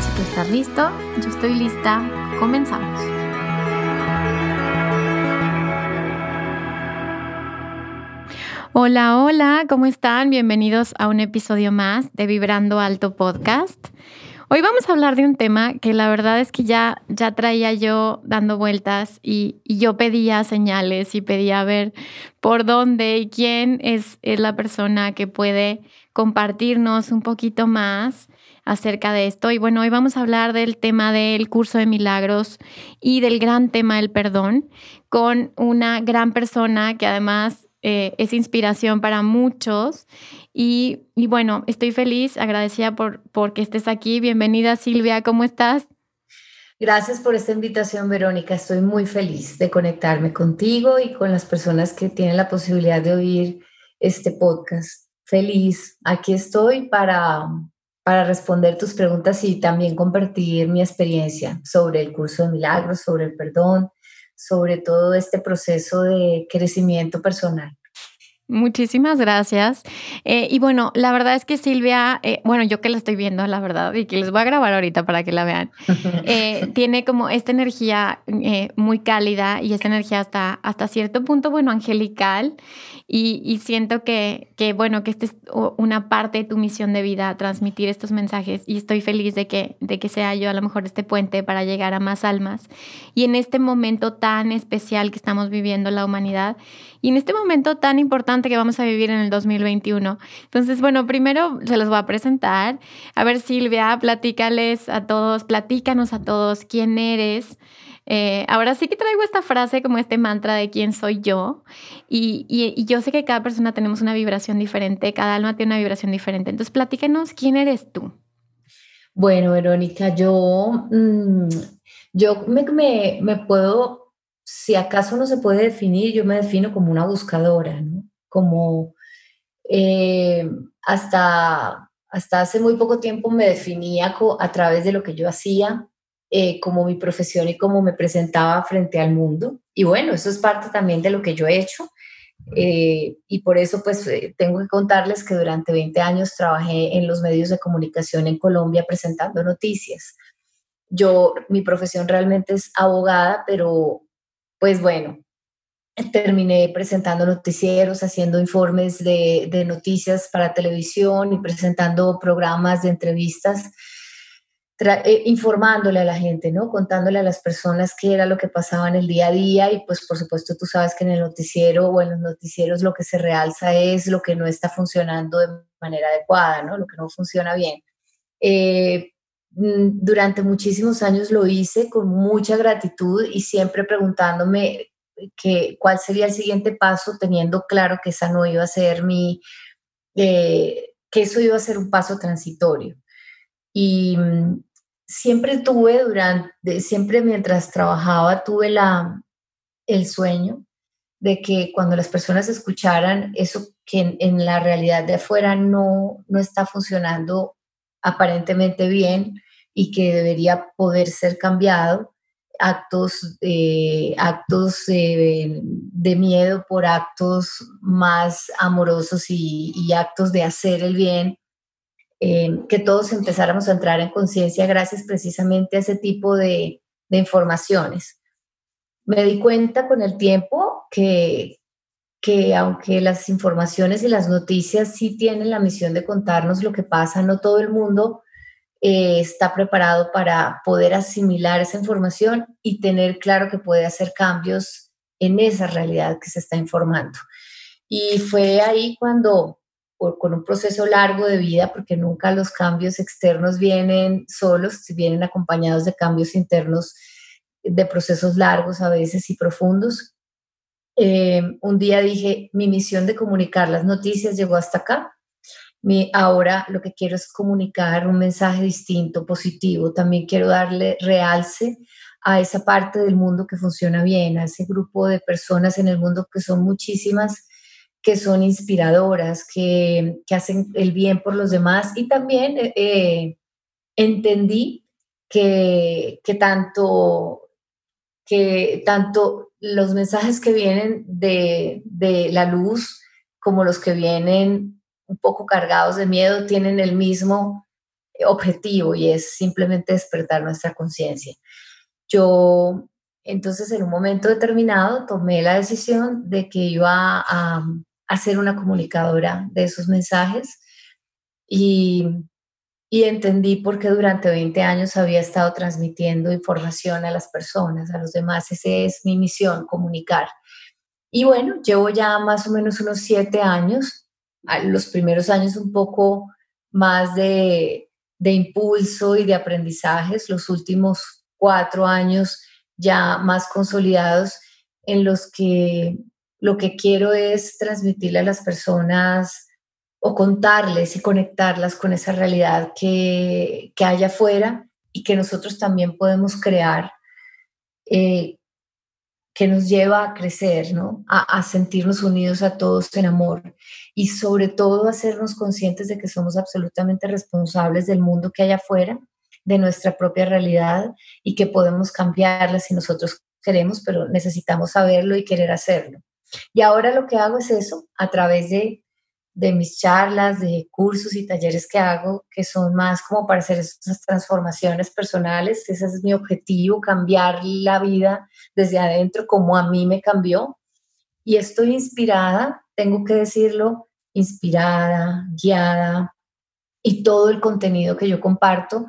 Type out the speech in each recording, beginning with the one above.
Si tú estás listo, yo estoy lista. Comenzamos. Hola, hola, ¿cómo están? Bienvenidos a un episodio más de Vibrando Alto Podcast. Hoy vamos a hablar de un tema que la verdad es que ya, ya traía yo dando vueltas y, yo pedía señales y pedía ver por dónde y quién es, es la persona que puede compartirnos un poquito más acerca de esto. Y bueno, hoy vamos a hablar del tema del curso de milagros y del gran tema del perdón con una gran persona que además eh, es inspiración para muchos. Y, bueno, estoy feliz, agradecida por, por que estés aquí. Bienvenida Silvia, ¿cómo estás? Gracias por esta invitación, Verónica. Estoy muy feliz de conectarme contigo y con las personas que tienen la posibilidad de oír este podcast. Feliz. Aquí estoy para para responder tus preguntas y también compartir mi experiencia sobre el curso de milagros, sobre el perdón, sobre todo este proceso de crecimiento personal. Muchísimas gracias. Eh, y bueno, la verdad es que Silvia, eh, bueno, yo que la estoy viendo, la verdad, y que les voy a grabar ahorita para que la vean, eh, tiene como esta energía muy cálida y esta energía hasta, hasta cierto punto, bueno, angelical. Y, siento que, que, bueno, que esta es una parte de tu misión de vida, transmitir estos mensajes. Y estoy feliz de que, de que sea yo a lo mejor este puente para llegar a más almas. Y en este momento tan especial que estamos viviendo la humanidad y en este momento tan importante que vamos a vivir en el 2021. Entonces, bueno, primero se los voy a presentar. A ver, Silvia, platícales a todos, platícanos a todos quién eres. Eh, ahora sí que traigo esta frase como este mantra de quién soy yo y, yo sé que cada persona tenemos una vibración diferente, cada alma tiene una vibración diferente. Entonces, platícanos quién eres tú. Bueno, Verónica, yo, mm, yo me, me, puedo si acaso no se puede definir, yo me defino como una buscadora, ¿no? Como eh, hasta, hasta hace muy poco tiempo me definía a través de lo que yo hacía, eh, como mi profesión y cómo me presentaba frente al mundo. Y bueno, eso es parte también de lo que yo he hecho. Eh, y por eso pues tengo que contarles que durante 20 años trabajé en los medios de comunicación en Colombia presentando noticias. Yo, mi profesión realmente es abogada, pero pues bueno, terminé presentando noticieros, haciendo informes de, noticias para televisión y presentando programas de entrevistas, eh, informándole a la gente, ¿no? Contándole a las personas qué era lo que pasaba en el día a día y pues por supuesto tú sabes que en el noticiero o en los noticieros lo que se realza es lo que no está funcionando de manera adecuada, ¿no? Lo que no funciona bien. Eh, Mm, durante muchísimos años lo hice con mucha gratitud y siempre preguntándome que, cuál sería el siguiente paso, teniendo claro que esa no iba a ser mi, eh, que eso iba a ser un paso transitorio. Y mm, siempre tuve durante, siempre mientras trabajaba, tuve la, el sueño de que cuando las personas escucharan eso que en, en la realidad de afuera no, no está funcionando aparentemente bien, y que debería poder ser cambiado, actos, eh, actos de miedo por actos más amorosos y, actos de hacer el bien, eh, que todos empezáramos a entrar en conciencia gracias precisamente a ese tipo de, de informaciones. Me di cuenta con el tiempo que, que aunque las informaciones y las noticias sí tienen la misión de contarnos lo que pasa, no todo el mundo eh, está preparado para poder asimilar esa información y tener claro que puede hacer cambios en esa realidad que se está informando. Y fue ahí cuando, con un proceso largo de vida, porque nunca los cambios externos vienen solos, vienen acompañados de cambios internos, de procesos largos a veces y profundos. Eh, un día dije, mi misión de comunicar las noticias llegó hasta acá ahora lo que quiero es comunicar un mensaje distinto, positivo. También quiero darle realce a esa parte del mundo que funciona bien, a ese grupo de personas en el mundo que son muchísimas, que son inspiradoras, que, hacen el bien por los demás. Y también eh, eh, entendí que, tanto, que tanto los mensajes que vienen de, de la luz como los que vienen un poco cargados de miedo tienen el mismo objetivo y es simplemente despertar nuestra conciencia. Yo entonces en un momento determinado tomé la decisión de que iba a, a ser una comunicadora de esos mensajes y, y entendí por qué durante 20 años había estado transmitiendo información a las personas, a los demás. Esa es mi misión, comunicar. Y bueno, llevo ya más o menos unos siete años los primeros años un poco más de, de impulso y de aprendizajes, los últimos cuatro años ya más consolidados en los que lo que quiero es transmitirle a las personas o contarles y conectarlas con esa realidad que, que hay afuera y que nosotros también podemos crear eh, que nos lleva a crecer, ¿no? A, sentirnos unidos a todos en amor y sobre todo a hacernos conscientes de que somos absolutamente responsables del mundo que hay afuera, de nuestra propia realidad y que podemos cambiarla si nosotros queremos, pero necesitamos saberlo y querer hacerlo. Y ahora lo que hago es eso, a través de de mis charlas, de cursos y talleres que hago, que son más como para hacer esas transformaciones personales. Ese es mi objetivo, cambiar la vida desde adentro como a mí me cambió. Y estoy inspirada, tengo que decirlo, inspirada, guiada, y todo el contenido que yo comparto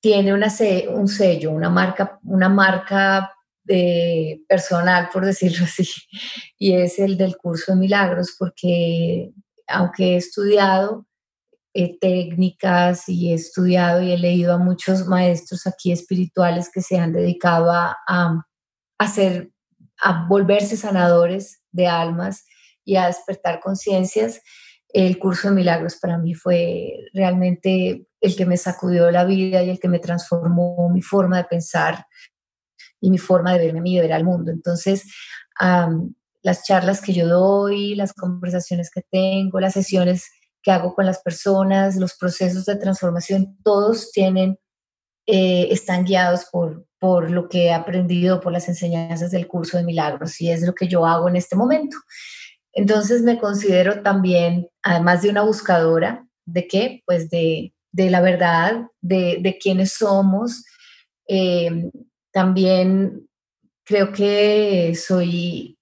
tiene una, un sello, una marca, una marca eh, personal, por decirlo así, y es el del curso de milagros, porque aunque he estudiado eh, técnicas y he estudiado y he leído a muchos maestros aquí espirituales que se han dedicado a, hacer, a volverse sanadores de almas y a despertar conciencias, el curso de milagros para mí fue realmente el que me sacudió la vida y el que me transformó mi forma de pensar y mi forma de verme y de ver al mundo. Entonces, las charlas que yo doy, las conversaciones que tengo, las sesiones que hago con las personas, los procesos de transformación, todos tienen, eh, están guiados por, por lo que he aprendido, por las enseñanzas del curso de milagros y es lo que yo hago en este momento. Entonces me considero también, además de una buscadora, ¿de qué? Pues de, de la verdad, de, de quiénes somos. Eh, también creo que soy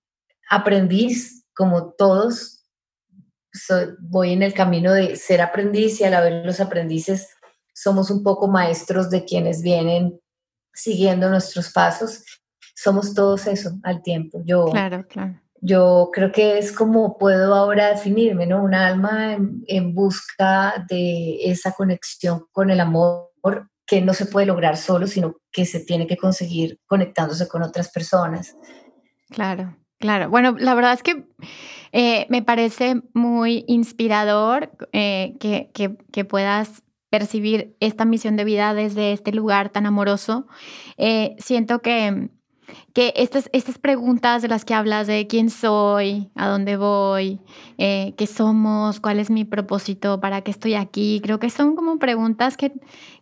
aprendiz, como todos, voy en el camino de ser aprendiz y a la vez los aprendices somos un poco maestros de quienes vienen siguiendo nuestros pasos. Somos todos eso al tiempo. Yo, claro, claro. Yo creo que es como puedo ahora definirme, ¿no? Un alma en, en busca de esa conexión con el amor que no se puede lograr solo, sino que se tiene que conseguir conectándose con otras personas. Claro. Claro, bueno, la verdad es que eh, me parece muy inspirador eh, que, que, puedas percibir esta misión de vida desde este lugar tan amoroso. Eh, siento que que estas, estas preguntas de las que hablas de quién soy, a dónde voy, eh, qué somos, cuál es mi propósito, para qué estoy aquí, creo que son como preguntas que,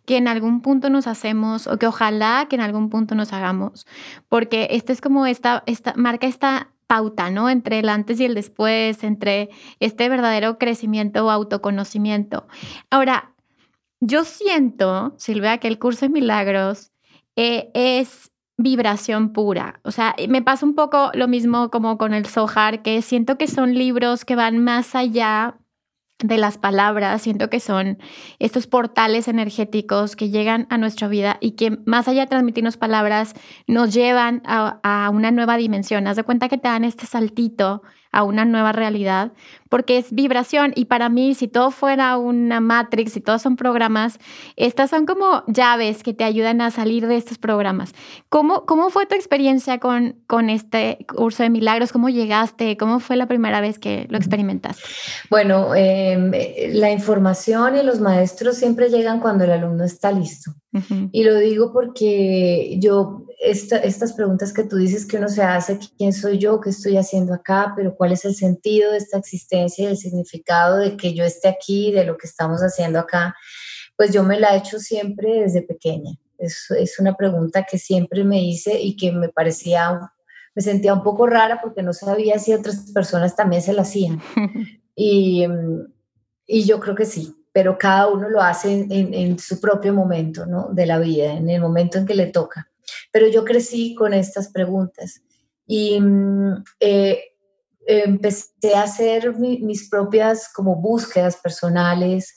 que en algún punto nos hacemos o que ojalá que en algún punto nos hagamos, porque esta es como esta, esta marca esta pauta, ¿no? Entre el antes y el después, entre este verdadero crecimiento o autoconocimiento. Ahora, yo siento, Silvia, que el curso de milagros eh, es vibración pura. O sea, me pasa un poco lo mismo como con el Sohar, que siento que son libros que van más allá de las palabras, siento que son estos portales energéticos que llegan a nuestra vida y que más allá de transmitirnos palabras, nos llevan a, a una nueva dimensión. Haz de cuenta que te dan este saltito a una nueva realidad, porque es vibración y para mí si todo fuera una matrix, si todos son programas, estas son como llaves que te ayudan a salir de estos programas. ¿Cómo, cómo fue tu experiencia con, con este curso de milagros? ¿Cómo llegaste? ¿Cómo fue la primera vez que lo experimentaste? Bueno, em, la información y los maestros siempre llegan cuando el alumno está listo. Y lo digo porque yo, estas preguntas que tú dices que uno se hace, ¿quién soy yo? ¿Qué estoy haciendo acá? Pero ¿cuál es el sentido de esta existencia y el significado de que yo esté aquí, de lo que estamos haciendo acá? Pues yo me la he hecho siempre desde pequeña. Es, es una pregunta que siempre me hice y que me parecía, me sentía un poco rara porque no sabía si otras personas también se la hacían. y, y yo creo que sí, pero cada uno lo hace en, su propio momento ¿no? de la vida, en el momento en que le toca. Pero yo crecí con estas preguntas y mm, eh, empecé a hacer mis propias como búsquedas personales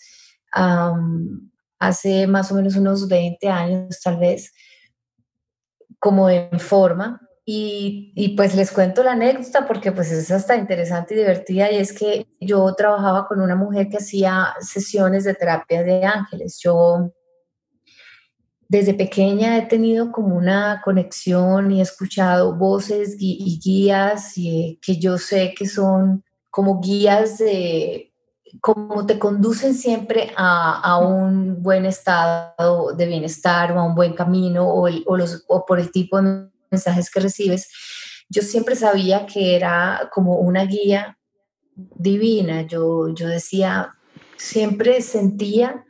hace más o menos unos 20 años tal vez, como en forma, y, pues les cuento la anécdota porque pues es hasta interesante y divertida y es que yo trabajaba con una mujer que hacía sesiones de terapia de ángeles. Yo desde pequeña he tenido como una conexión y he escuchado voces y guías y, que yo sé que son como guías de cómo te conducen siempre a, a, un buen estado de bienestar o a un buen camino o, o, los, o por el tipo de mensajes que recibes, yo siempre sabía que era como una guía divina. Yo, yo decía, siempre sentía,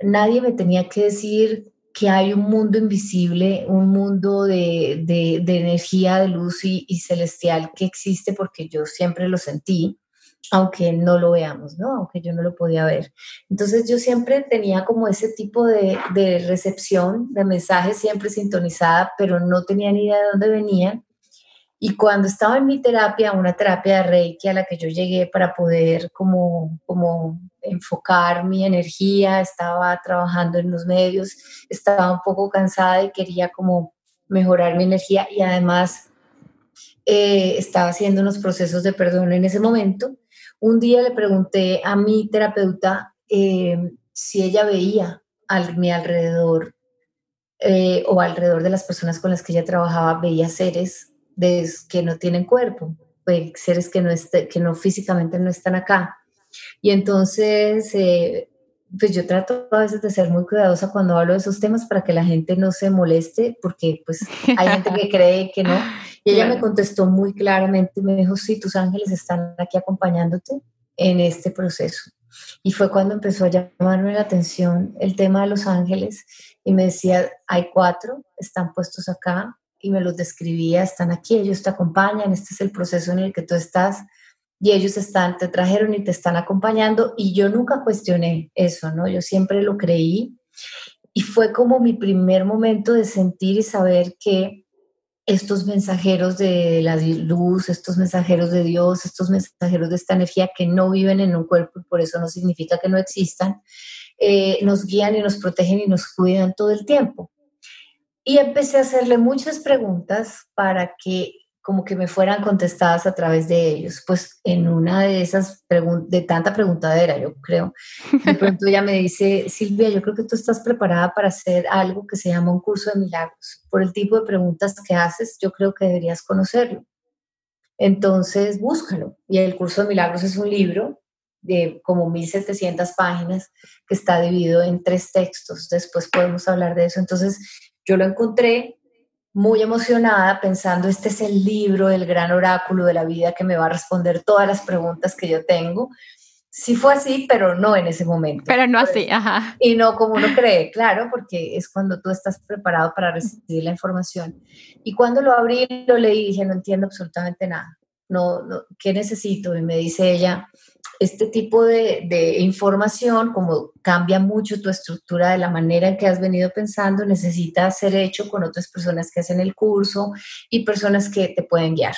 nadie me tenía que decir que hay un mundo invisible, un mundo de, de, energía, de luz y, y, celestial que existe porque yo siempre lo sentí aunque no lo veamos, ¿no? Aunque yo no lo podía ver. Entonces yo siempre tenía como ese tipo de, de recepción de mensajes siempre sintonizada, pero no tenía ni idea de dónde venían. Y cuando estaba en mi terapia, una terapia de Reiki a la que yo llegué para poder como, como enfocar mi energía, estaba trabajando en los medios, estaba un poco cansada y quería como mejorar mi energía y además eh, estaba haciendo unos procesos de perdón en ese momento un día le pregunté a mi terapeuta eh, si ella veía a mi alrededor eh, o alrededor de las personas con las que ella trabajaba, veía seres que no tienen cuerpo, pues, seres que no, este, que no físicamente no están acá. Y entonces, eh, pues yo trato a veces de ser muy cuidadosa cuando hablo de esos temas para que la gente no se moleste, porque pues hay gente que cree que no. Y ella me contestó muy claramente, me dijo, sí, tus ángeles están aquí acompañándote en este proceso. Y fue cuando empezó a llamarme la atención el tema de los ángeles y me decía, hay cuatro, están puestos acá y me los describía, están aquí, ellos te acompañan, este es el proceso en el que tú estás y ellos están, te trajeron y te están acompañando y yo nunca cuestioné eso, ¿no? Yo siempre lo creí y fue como mi primer momento de sentir y saber que estos mensajeros de la luz, estos mensajeros de Dios, estos mensajeros de esta energía que no viven en un cuerpo y por eso no significa que no existan, eh, nos guían y nos protegen y nos cuidan todo el tiempo. Y empecé a hacerle muchas preguntas para que como que me fueran contestadas a través de ellos. Pues en una de esas preguntas, de tanta preguntadera, yo creo, de pronto ella me dice, Silvia, yo creo que tú estás preparada para hacer algo que se llama un curso de milagros. Por el tipo de preguntas que haces, yo creo que deberías conocerlo. Entonces, búscalo. Y el curso de milagros es un libro de como 1700 páginas que está dividido en tres textos. Después podemos hablar de eso. Entonces, yo lo encontré, muy emocionada pensando, este es el libro, el gran oráculo de la vida que me va a responder todas las preguntas que yo tengo. Sí fue así, pero no en ese momento. Pero no así, ajá. Y no como uno cree, claro, porque es cuando tú estás preparado para recibir la información. Y cuando lo abrí, lo leí y dije, no entiendo absolutamente nada. No, no, ¿qué necesito? Y me dice ella, este tipo de, información, como cambia mucho tu estructura de la manera en que has venido pensando, necesita ser hecho con otras personas que hacen el curso y personas que te pueden guiar.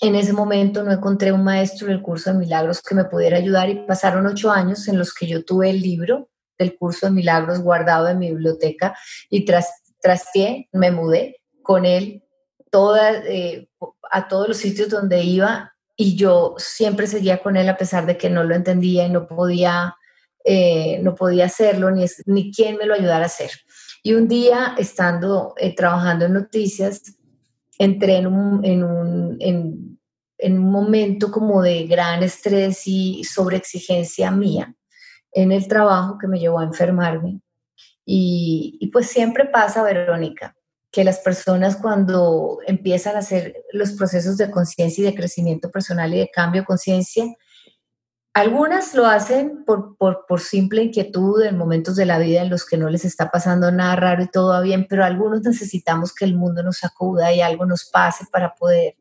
En ese momento no encontré un maestro del curso de milagros que me pudiera ayudar y pasaron ocho años en los que yo tuve el libro del curso de milagros guardado en mi biblioteca y tras, trasteé, me mudé con él toda, eh, a todos los sitios donde iba y yo siempre seguía con él a pesar de que no lo entendía y no podía, eh, no podía hacerlo ni, ni quien me lo ayudara a hacer. Y un día, estando eh, trabajando en noticias, entré en un, en, un, en, en un momento como de gran estrés y sobreexigencia mía en el trabajo que me llevó a enfermarme. Y, pues siempre pasa, Verónica, que las personas cuando empiezan a hacer los procesos de conciencia y de crecimiento personal y de cambio de conciencia, algunas lo hacen por, por, simple inquietud en momentos de la vida en los que no les está pasando nada raro y todo va bien, pero algunos necesitamos que el mundo nos sacuda y algo nos pase para poder,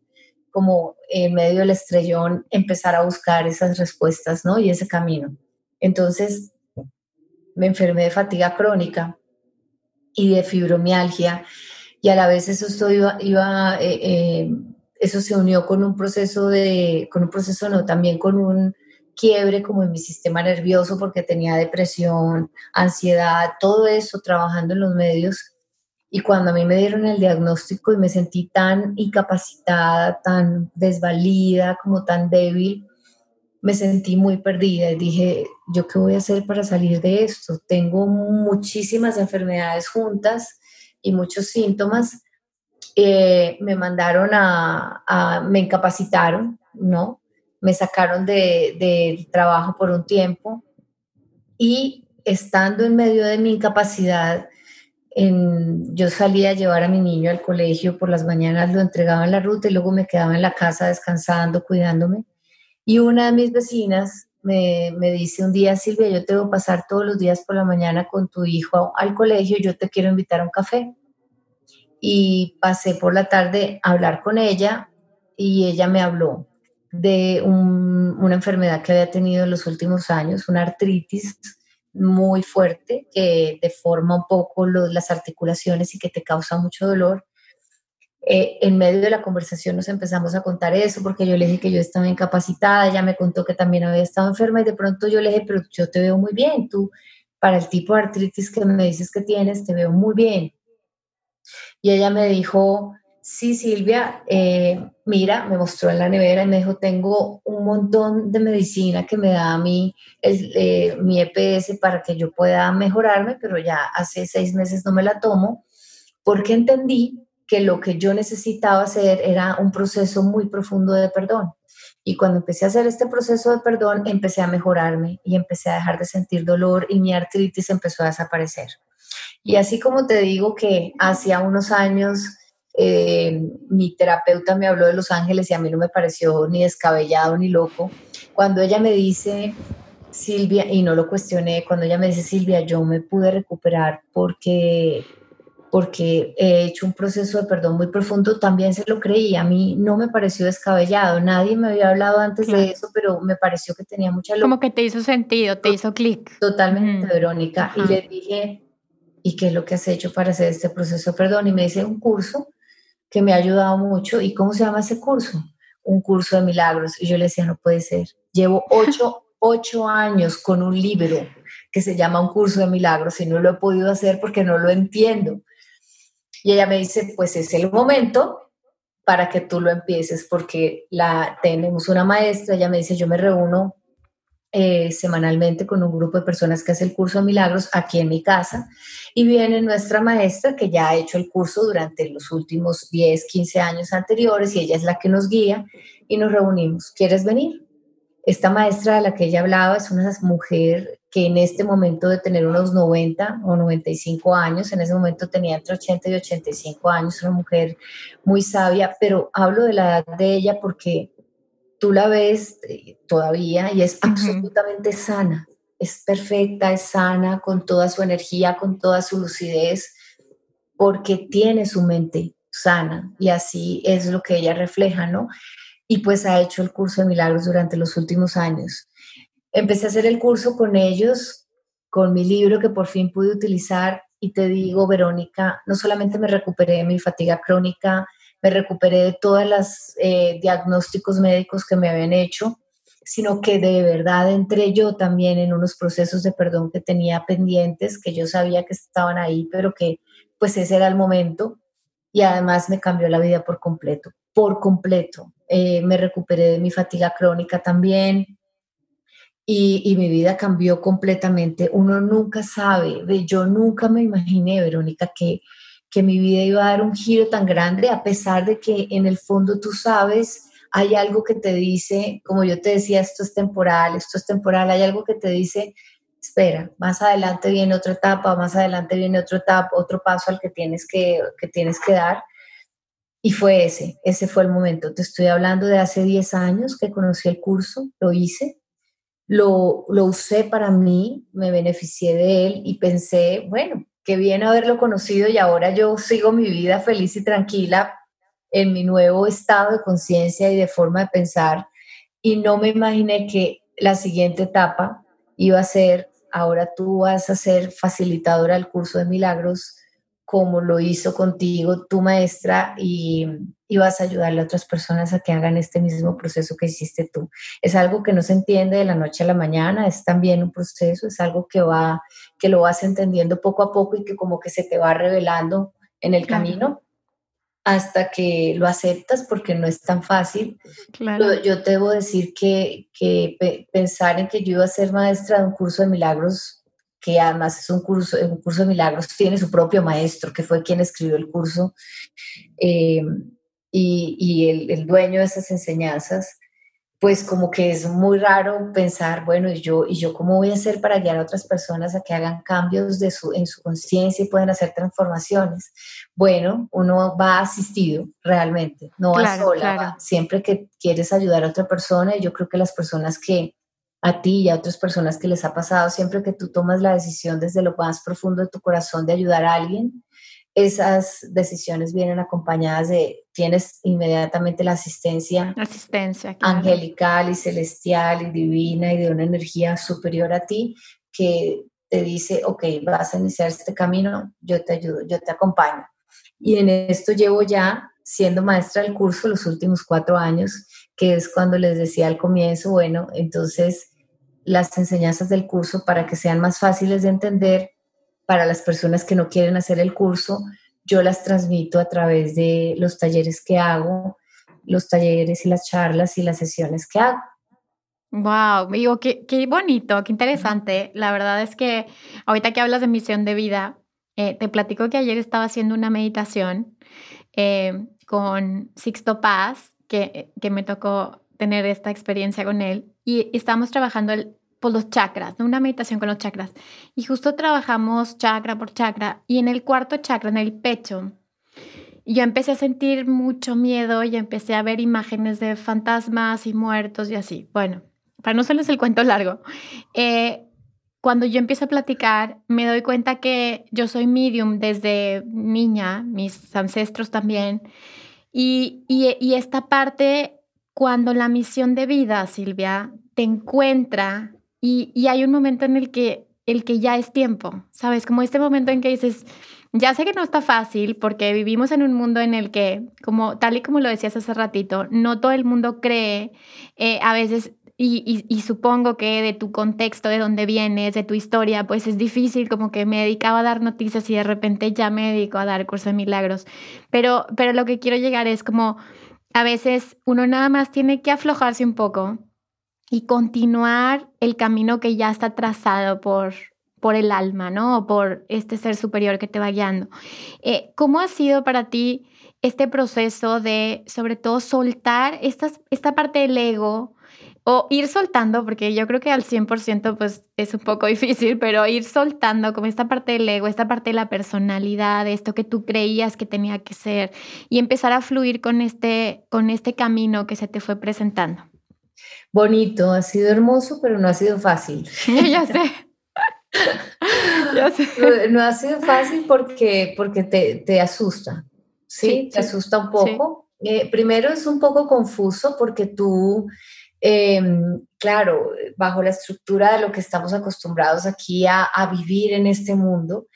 como en medio del estrellón, empezar a buscar esas respuestas, ¿no? Y ese camino. Entonces, me enfermé de fatiga crónica y de fibromialgia y a la vez eso iba, eh, eh, eso se unió con un proceso de, con un proceso no, también con un quiebre como en mi sistema nervioso porque tenía depresión, ansiedad, todo eso trabajando en los medios. Y cuando a mí me dieron el diagnóstico y me sentí tan incapacitada, tan desvalida, como tan débil, me sentí muy perdida y dije, ¿yo qué voy a hacer para salir de esto? Tengo muchísimas enfermedades juntas y muchos síntomas. Eh, me mandaron a, me incapacitaron, ¿no? me sacaron de, de trabajo por un tiempo y estando en medio de mi incapacidad, en, yo salía a llevar a mi niño al colegio por las mañanas, lo entregaba en la ruta y luego me quedaba en la casa descansando, cuidándome. Y una de mis vecinas me, dice un día, Silvia, yo te voy a pasar todos los días por la mañana con tu hijo al colegio, yo te quiero invitar a un café. Y pasé por la tarde a hablar con ella y ella me habló de una enfermedad que había tenido en los últimos años, una artritis muy fuerte que deforma un poco las articulaciones y que te causa mucho dolor. Eh, en medio de la conversación nos empezamos a contar eso porque yo le dije que yo estaba incapacitada, ella me contó que también había estado enferma y de pronto yo le dije, pero yo te veo muy bien, tú para el tipo de artritis que me dices que tienes, te veo muy bien. Y ella me dijo, Sí, Silvia, eh, mira, me mostró en la nevera y me dijo, tengo un montón de medicina que me da a mí eh, mi EPS para que yo pueda mejorarme, pero ya hace seis meses no me la tomo porque entendí que lo que yo necesitaba hacer era un proceso muy profundo de perdón. Y cuando empecé a hacer este proceso de perdón, empecé a mejorarme y empecé a dejar de sentir dolor y mi artritis empezó a desaparecer. Y así como te digo que hacía unos años eh, mi terapeuta me habló de Los Ángeles y a mí no me pareció ni descabellado ni loco. Cuando ella me dice, Silvia, y no lo cuestioné, cuando ella me dice, Silvia, yo me pude recuperar porque, porque he hecho un proceso de perdón muy profundo, también se lo creí. A mí no me pareció descabellado. Nadie me había hablado antes de eso, pero me pareció que tenía mucha lógica. Como que te hizo sentido, te hizo clic. Totalmente, Verónica. Y le dije, ¿y qué es lo que has hecho para hacer este proceso de perdón? Y me dice, un curso que me ha ayudado mucho. ¿Y cómo se llama ese curso? Un curso de milagros. Y yo le decía, no puede ser. Llevo ocho, años con un libro que se llama Un curso de milagros y no lo he podido hacer porque no lo entiendo. Y ella me dice, pues es el momento para que tú lo empieces porque la, tenemos una maestra, ella me dice, yo me reúno eh, semanalmente con un grupo de personas que hace el curso de milagros aquí en mi casa y viene nuestra maestra que ya ha hecho el curso durante los últimos 10, 15 años anteriores y ella es la que nos guía y nos reunimos. ¿Quieres venir? Esta maestra de la que ella hablaba es una mujer que en este momento de tener unos 90 o 95 años, en ese momento tenía entre 80 y 85 años, una mujer muy sabia, pero hablo de la edad de ella porque tú la ves eh, todavía y es absolutamente sana, es perfecta, es sana, con toda su energía, con toda su lucidez, porque tiene su mente sana y así es lo que ella refleja, ¿no? Y pues ha hecho el curso de milagros durante los últimos años. Empecé a hacer el curso con ellos, con mi libro que por fin pude utilizar y te digo, Verónica, no solamente me recuperé de mi fatiga crónica, me recuperé de todos los eh, diagnósticos médicos que me habían hecho, sino que de verdad entré yo también en unos procesos de perdón que tenía pendientes, que yo sabía que estaban ahí, pero que pues ese era el momento y además me cambió la vida por completo, por completo. Eh, me recuperé de mi fatiga crónica también y, mi vida cambió completamente. Uno nunca sabe, yo nunca me imaginé, Verónica, que, que mi vida iba a dar un giro tan grande, a pesar de que en el fondo tú sabes, hay algo que te dice, como yo te decía, esto es temporal, esto es temporal, hay algo que te dice, espera, más adelante viene otra etapa, más adelante viene otra etapa, otro paso al que tienes que, que tienes que dar. Y fue ese, ese fue el momento. Te estoy hablando de hace 10 años que conocí el curso, lo hice, lo, lo usé para mí, me beneficié de él y pensé, bueno, qué bien haberlo conocido y ahora yo sigo mi vida feliz y tranquila en mi nuevo estado de conciencia y de forma de pensar. Y no me imaginé que la siguiente etapa iba a ser, ahora tú vas a ser facilitadora del curso de milagros como lo hizo contigo tu maestra y, y, vas a ayudarle a otras personas a que hagan este mismo proceso que hiciste tú. Es algo que no se entiende de la noche a la mañana, es también un proceso, es algo que va, que lo vas entendiendo poco a poco y que como que se te va revelando en el camino hasta que lo aceptas porque no es tan fácil. Claro. Yo, te debo decir que, que pensar en que yo iba a ser maestra de un curso de milagros que además es un curso, un curso de milagros, tiene su propio maestro, que fue quien escribió el curso, eh, y, y el, el, dueño de esas enseñanzas, pues como que es muy raro pensar, bueno, ¿y yo, ¿y yo cómo voy a hacer para guiar a otras personas a que hagan cambios de su, en su conciencia y puedan hacer transformaciones? Bueno, uno va asistido realmente, no va sola, siempre que quieres ayudar a otra persona, y yo creo que las personas que a ti y a otras personas que les ha pasado, siempre que tú tomas la decisión desde lo más profundo de tu corazón de ayudar a alguien, esas decisiones vienen acompañadas de, tienes inmediatamente la asistencia, asistencia angelical y celestial y divina y de una energía superior a ti que te dice, ok, vas a iniciar este camino, yo te ayudo, yo te acompaño. Y en esto llevo ya siendo maestra del curso los últimos cuatro años, que es cuando les decía al comienzo, bueno, entonces las enseñanzas del curso para que sean más fáciles de entender para las personas que no quieren hacer el curso. Yo las transmito a través de los talleres que hago, los talleres y las charlas y las sesiones que hago. Wow, digo, qué, qué bonito, qué interesante. La verdad es que ahorita que hablas de misión de vida, eh, te platico que ayer estaba haciendo una meditación eh, con Sixto Paz, que, que me tocó tener esta experiencia con él y estamos trabajando el, por los chakras, una meditación con los chakras. Y justo trabajamos chakra por chakra y en el cuarto chakra, en el pecho, yo empecé a sentir mucho miedo y empecé a ver imágenes de fantasmas y muertos y así. Bueno, para no hacerles el cuento largo, eh, cuando yo empiezo a platicar, me doy cuenta que yo soy medium desde niña, mis ancestros también, y, y esta parte cuando la misión de vida, Silvia, te encuentra y, y, hay un momento en el que, el que ya es tiempo, ¿sabes? Como este momento en que dices, ya sé que no está fácil porque vivimos en un mundo en el que, como tal y como lo decías hace ratito, no todo el mundo cree, eh, a veces y, y, supongo que de tu contexto, de dónde vienes, de tu historia, pues es difícil, como que me dedicaba a dar noticias y de repente ya me dedico a dar curso de milagros. Pero, pero lo que quiero llegar es como a veces uno nada más tiene que aflojarse un poco y continuar el camino que ya está trazado por, por el alma, ¿no? O por este ser superior que te va guiando. Eh, ¿Cómo ha sido para ti este proceso de, sobre todo, soltar esta parte del ego? O ir soltando, porque yo creo que al 100% pues es un poco difícil, pero ir soltando como esta parte del ego, esta parte de la personalidad, esto que tú creías que tenía que ser y empezar a fluir con este, con este camino que se te fue presentando. Bonito, ha sido hermoso, pero no ha sido fácil. ya sé. ya sé. No, ha sido fácil porque, porque te, te asusta, ¿sí? te asusta un poco. Eh, primero es un poco confuso porque tú Em, claro, bajo la estructura de lo que estamos acostumbrados aquí a, vivir en este mundo,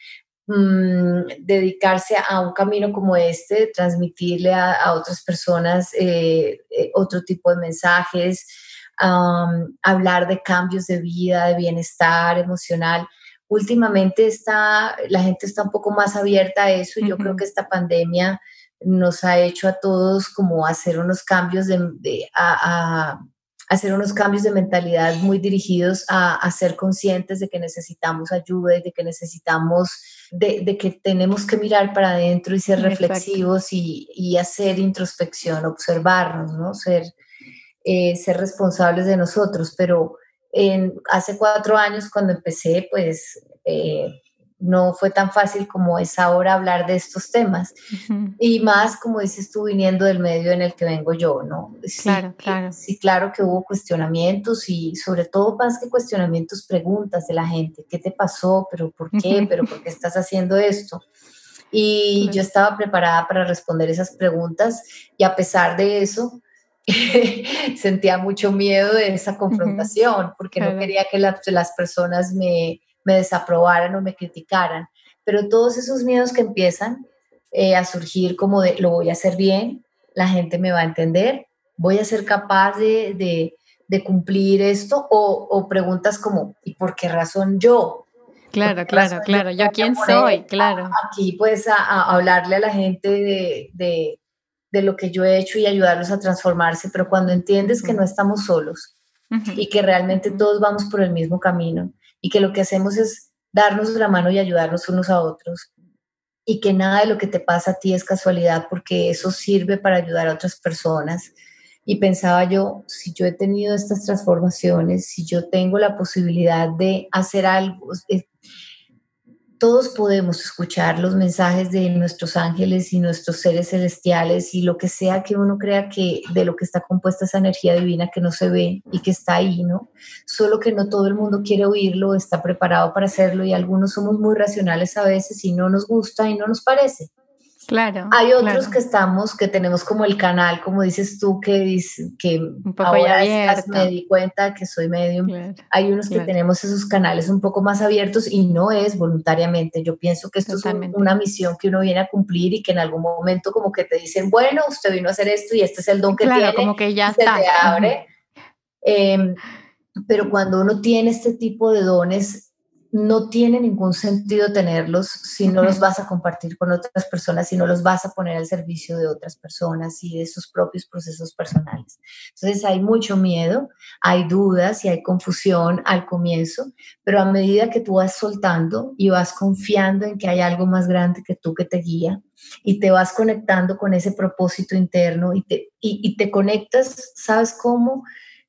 mm, dedicarse a un camino como este, transmitirle a, otras personas eh, eh, otro tipo de mensajes, hablar de cambios de vida, de bienestar emocional. Últimamente está, la gente está un poco más abierta a eso y yo creo que esta pandemia nos ha hecho a todos como hacer unos cambios de, a, hacer unos cambios de mentalidad muy dirigidos a, ser conscientes de que necesitamos ayuda y de que necesitamos, de, que tenemos que mirar para adentro y ser reflexivos y, hacer introspección, observarnos, ¿no? Ser, eh, ser responsables de nosotros. Pero en, hace cuatro años cuando empecé, pues... Eh, no fue tan fácil como es ahora hablar de estos temas. Y más, como dices tú, viniendo del medio en el que vengo yo, ¿no? Sí, claro, claro. Sí, claro que hubo cuestionamientos y sobre todo más que cuestionamientos, preguntas de la gente. ¿Qué te pasó? ¿Pero por qué? ¿Pero por qué estás haciendo esto? Y yo estaba preparada para responder esas preguntas y a pesar de eso, sentía mucho miedo de esa confrontación porque no quería que las personas me me desaprobaran o me criticaran. Pero todos esos miedos que empiezan eh, a surgir como de lo voy a hacer bien, la gente me va a entender, voy a ser capaz de, de, cumplir esto o, preguntas como ¿y por qué razón yo? Claro, claro, claro. ¿Yo quién soy? Claro. Aquí pues a, hablarle a la gente de, de, de, lo que yo he hecho y ayudarlos a transformarse, pero cuando entiendes que no estamos solos y que realmente todos vamos por el mismo camino y que lo que hacemos es darnos la mano y ayudarnos unos a otros y que nada de lo que te pasa a ti es casualidad porque eso sirve para ayudar a otras personas. Y pensaba yo, si yo he tenido estas transformaciones, si yo tengo la posibilidad de hacer algo, todos podemos escuchar los mensajes de nuestros ángeles y nuestros seres celestiales y lo que sea que uno crea que de lo que está compuesta esa energía divina que no se ve y que está ahí, ¿no? Solo que no todo el mundo quiere oírlo, está preparado para hacerlo y algunos somos muy racionales a veces y no nos gusta y no nos parece. Claro. Hay otros que estamos, que tenemos como el canal, como dices tú, que, dice, que un poco ahora me di cuenta que soy medium. Hay unos que tenemos esos canales un poco más abiertos y no es voluntariamente. Yo pienso que esto es una misión que uno viene a cumplir y que en algún momento como que te dicen, bueno, usted vino a hacer esto y este es el don que tiene. como que ya está. abre. Em, pero cuando uno tiene este tipo de dones, no tiene ningún sentido tenerlos si no los vas a compartir con otras personas, si no los vas a poner al servicio de otras personas y de sus propios procesos personales. Entonces hay mucho miedo, hay dudas y hay confusión al comienzo, pero a medida que tú vas soltando y vas confiando en que hay algo más grande que tú que te guía y te vas conectando con ese propósito interno y te, y te conectas, ¿sabes cómo?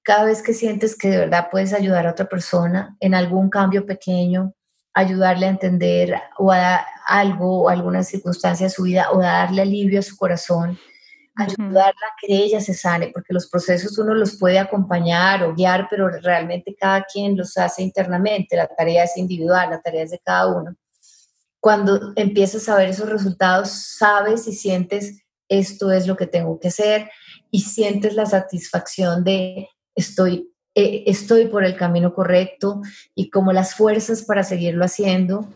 Cada vez que sientes que de verdad puedes ayudar a otra persona en algún cambio pequeño, ayudarle a entender o a algo o alguna circunstancia de su vida o darle alivio a su corazón, ayudarla a que ella se sane, porque los procesos uno los puede acompañar o guiar, pero realmente cada quien los hace internamente, la tarea es individual, la tarea es de cada uno. Cuando empiezas a ver esos resultados, sabes y sientes esto es lo que tengo que hacer y sientes la satisfacción de estoy, eh, estoy por el camino correcto y como las fuerzas para seguirlo haciendo.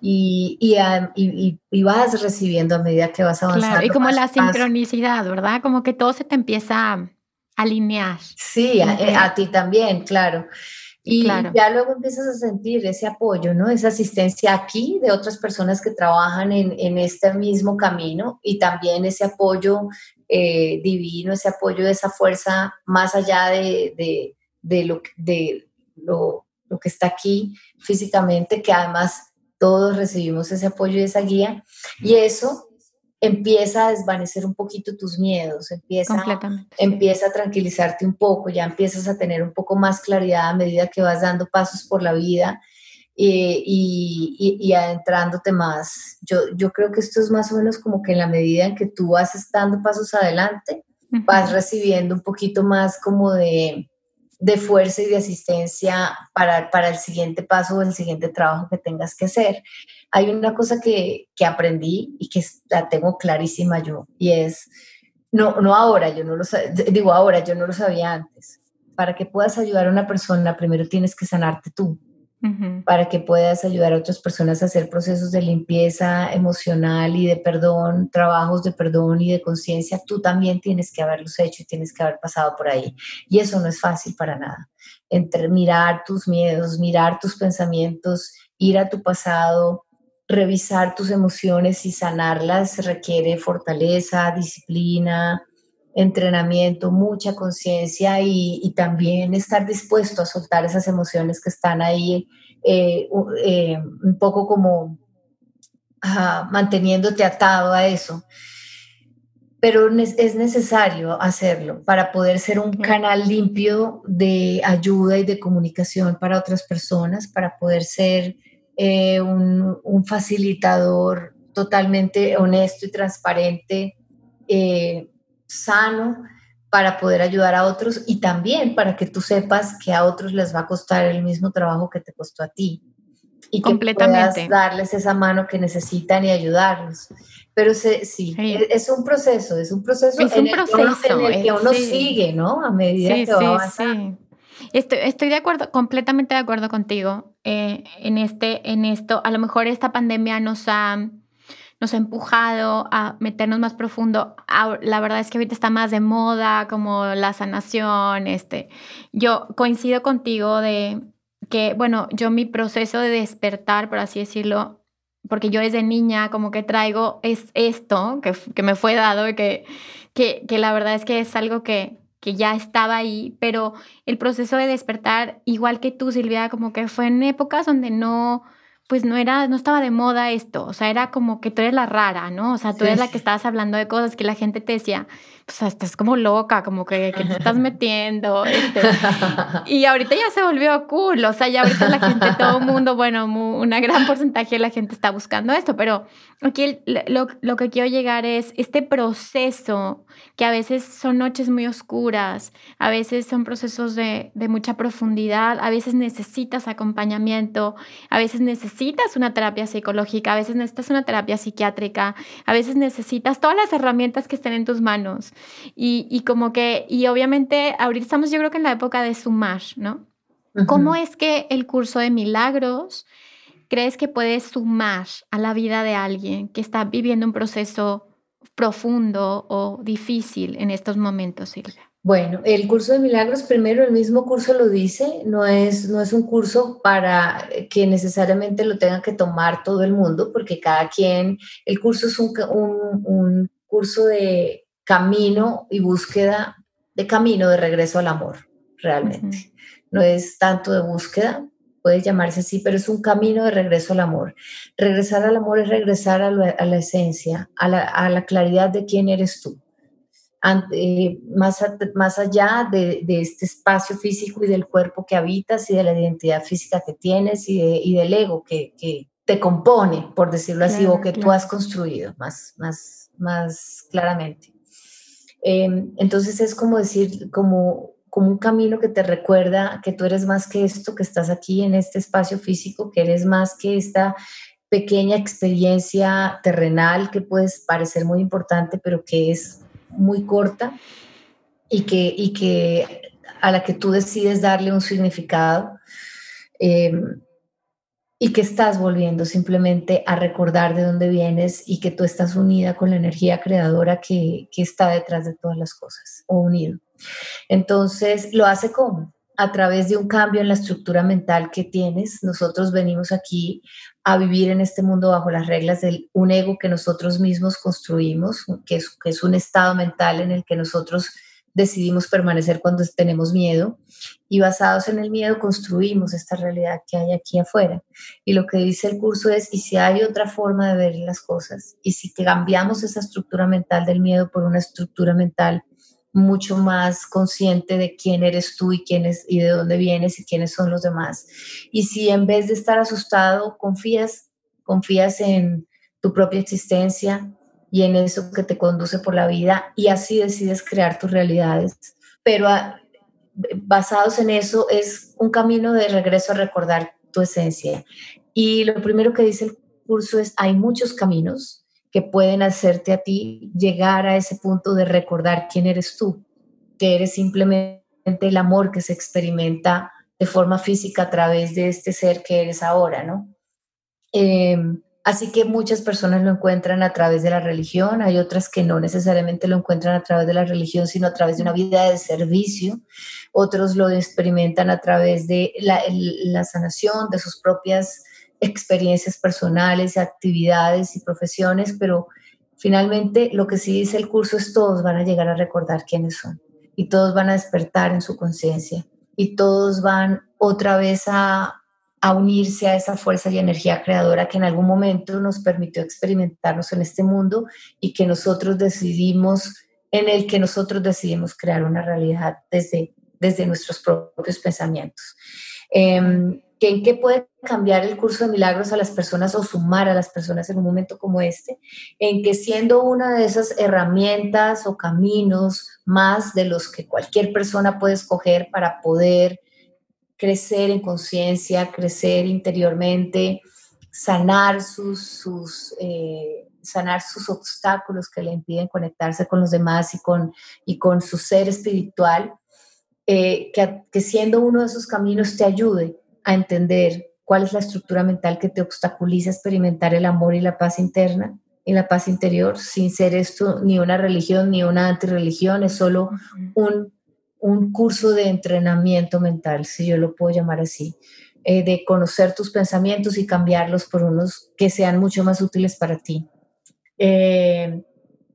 Y, y, vas recibiendo a medida que vas avanzando. Claro, y como la sincronicidad, ¿verdad? Como que todo se te empieza a alinear. Sí, a, ti también, claro. Y ya luego empiezas a sentir ese apoyo, ¿no? Esa asistencia aquí de otras personas que trabajan en, en este mismo camino y también ese apoyo eh, divino, ese apoyo de esa fuerza más allá de, de, de, lo, de lo, lo, que está aquí físicamente, que además todos recibimos ese apoyo y esa guía. Y eso empieza a desvanecer un poquito tus miedos, empieza, empieza a tranquilizarte un poco, ya empiezas a tener un poco más claridad a medida que vas dando pasos por la vida eh, y, y, adentrándote más. Yo, yo creo que esto es más o menos como que en la medida en que tú vas dando pasos adelante, vas recibiendo un poquito más como de, de fuerza y de asistencia para, para, el siguiente paso o el siguiente trabajo que tengas que hacer. Hay una cosa que, que aprendí y que la tengo clarísima yo, y es, no, no ahora, yo no lo digo ahora, yo no lo sabía antes. Para que puedas ayudar a una persona, primero tienes que sanarte tú para que puedas ayudar a otras personas a hacer procesos de limpieza emocional y de perdón, trabajos de perdón y de conciencia, tú también tienes que haberlos hecho y tienes que haber pasado por ahí. Y eso no es fácil para nada. Entre mirar tus miedos, mirar tus pensamientos, ir a tu pasado, revisar tus emociones y sanarlas requiere fortaleza, disciplina, entrenamiento, mucha conciencia y, también estar dispuesto a soltar esas emociones que están ahí eh, eh, un poco como manteniéndote atado a eso. Pero es necesario hacerlo para poder ser un canal limpio de ayuda y de comunicación para otras personas, para poder ser eh, un, un, facilitador totalmente honesto y transparente sano para poder ayudar a otros y también para que tú sepas que a otros les va a costar el mismo trabajo que te costó a ti y que puedas darles esa mano que necesitan y ayudarlos. Pero sí, es un proceso, es un proceso, es en, un el proceso, en el que uno sigue, ¿no? A medida que va avanzando. Estoy, estoy, de acuerdo, completamente de acuerdo contigo eh, en, este, en esto. A lo mejor esta pandemia nos ha nos ha empujado a meternos más profundo. La verdad es que ahorita está más de moda como la sanación. Este. Yo coincido contigo de que, bueno, yo mi proceso de despertar, por así decirlo, porque yo desde niña como que traigo es esto que, que me fue dado que, que, que la verdad es que es algo que, que ya estaba ahí, pero el proceso de despertar, igual que tú, Silvia, como que fue en épocas donde no, pues no era, no estaba de moda esto, o sea, era como que tú eres la rara, ¿no? O sea, tú eres la que estabas hablando de cosas que la gente te decía, pues estás como loca, como que, que te estás metiendo. Este. Y ahorita ya se volvió cool, o sea, ya ahorita la gente, todo el mundo, bueno, una gran porcentaje de la gente está buscando esto, pero aquí lo, lo que quiero llegar es este proceso, que a veces son noches muy oscuras, a veces son procesos de, de mucha profundidad, a veces necesitas acompañamiento, a veces necesitas una terapia psicológica, a veces necesitas una terapia psiquiátrica, a veces necesitas todas las herramientas que estén en tus manos. Y, como que, y obviamente ahorita estamos yo creo que en la época de sumar, ¿no? ¿Cómo es que el curso de milagros crees que puede sumar a la vida de alguien que está viviendo un proceso profundo o difícil en estos momentos, Silvia? Bueno, el curso de milagros, primero el mismo curso lo dice, no es, no es un curso para que necesariamente lo tenga que tomar todo el mundo, porque cada quien, el curso es un, un curso de camino y búsqueda de camino de regreso al amor, realmente. No es tanto de búsqueda, puede llamarse así, pero es un camino de regreso al amor. Regresar al amor es regresar a, la esencia, a la, claridad de quién eres tú. Eh, más, más allá de, este espacio físico y del cuerpo que habitas y de la identidad física que tienes y, del ego que, te compone, por decirlo así, o que tú has construido más, más, más claramente. Em, entonces es como decir, como, como un camino que te recuerda que tú eres más que esto, que estás aquí en este espacio físico, que eres más que esta pequeña experiencia terrenal que puede parecer muy importante, pero que es muy corta y que, y que a la que tú decides darle un significado. Em, y que estás volviendo simplemente a recordar de dónde vienes y que tú estás unida con la energía creadora que, que está detrás de todas las cosas o unido. Entonces, lo hace como a través de un cambio en la estructura mental que tienes. Nosotros venimos aquí a vivir en este mundo bajo las reglas de un ego que nosotros mismos construimos, que es, que es un estado mental en el que nosotros decidimos permanecer cuando tenemos miedo y basados en el miedo construimos esta realidad que hay aquí afuera. Y lo que dice el curso es, y si hay otra forma de ver las cosas, y si cambiamos esa estructura mental del miedo por una estructura mental mucho más consciente de quién eres tú y quién es, y de dónde vienes y quiénes son los demás. Y si en vez de estar asustado, confías, confías en tu propia existencia, y en eso que te conduce por la vida y así decides crear tus realidades. Pero ah, basados en eso es un camino de regreso a recordar tu esencia. Y lo primero que dice el curso es, hay muchos caminos que pueden hacerte a ti llegar a ese punto de recordar quién eres tú, que eres simplemente el amor que se experimenta de forma física a través de este ser que eres ahora, ¿no? Em, así que muchas personas lo encuentran a través de la religión, hay otras que no necesariamente lo encuentran a través de la religión, sino a través de una vida de servicio, otros lo experimentan a través de la, sanación de sus propias experiencias personales, actividades y profesiones, pero finalmente lo que sí dice el curso es todos van a llegar a recordar quiénes son y todos van a despertar en su conciencia y todos van otra vez a, a unirse a esa fuerza y energía creadora que en algún momento nos permitió experimentarnos en este mundo y que nosotros decidimos, en el que nosotros decidimos crear una realidad desde, desde nuestros propios pensamientos. Eh, ¿En qué puede cambiar el curso de milagros a las personas o sumar a las personas en un momento como este? En que siendo una de esas herramientas o caminos más de los que cualquier persona puede escoger para poder crecer en conciencia, crecer interiormente, sanar sus, sus eh, sanar sus obstáculos que le impiden conectarse con los demás y con, y con su ser espiritual, eh, que, que siendo uno de esos caminos te ayude a entender cuál es la estructura mental que te obstaculiza experimentar el amor y la paz interna y la paz interior, sin ser esto ni una religión ni una antirreligión, es solo un, un curso de entrenamiento mental, si yo lo puedo llamar así, eh, de conocer tus pensamientos y cambiarlos por unos que sean mucho más útiles para ti. Eh,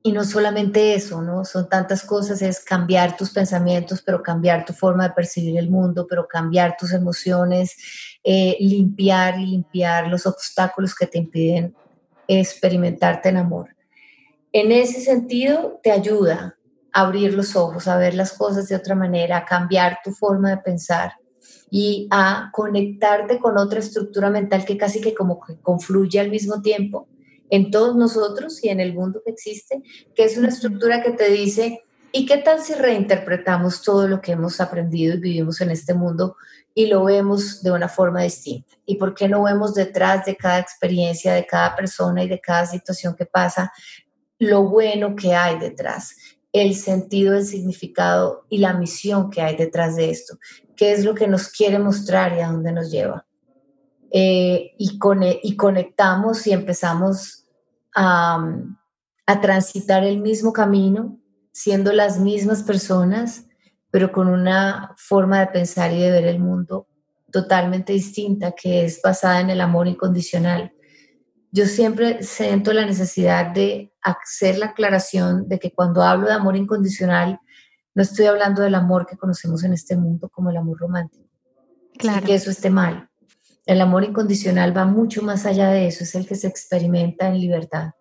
y no solamente eso, ¿no? Son tantas cosas, es cambiar tus pensamientos, pero cambiar tu forma de percibir el mundo, pero cambiar tus emociones, eh, limpiar y limpiar los obstáculos que te impiden experimentarte en amor. En ese sentido, te ayuda abrir los ojos, a ver las cosas de otra manera, a cambiar tu forma de pensar y a conectarte con otra estructura mental que casi que como que confluye al mismo tiempo en todos nosotros y en el mundo que existe, que es una estructura que te dice, ¿y qué tal si reinterpretamos todo lo que hemos aprendido y vivimos en este mundo y lo vemos de una forma distinta? ¿Y por qué no vemos detrás de cada experiencia, de cada persona y de cada situación que pasa lo bueno que hay detrás? El sentido, el significado y la misión que hay detrás de esto, qué es lo que nos quiere mostrar y a dónde nos lleva. Eh, y, y conectamos y empezamos a, a transitar el mismo camino, siendo las mismas personas, pero con una forma de pensar y de ver el mundo totalmente distinta, que es basada en el amor incondicional. Yo siempre siento la necesidad de hacer la aclaración de que cuando hablo de amor incondicional, no estoy hablando del amor que conocemos en este mundo como el amor romántico. Claro. que eso esté mal. El amor incondicional va mucho más allá de eso, es el que se experimenta en libertad.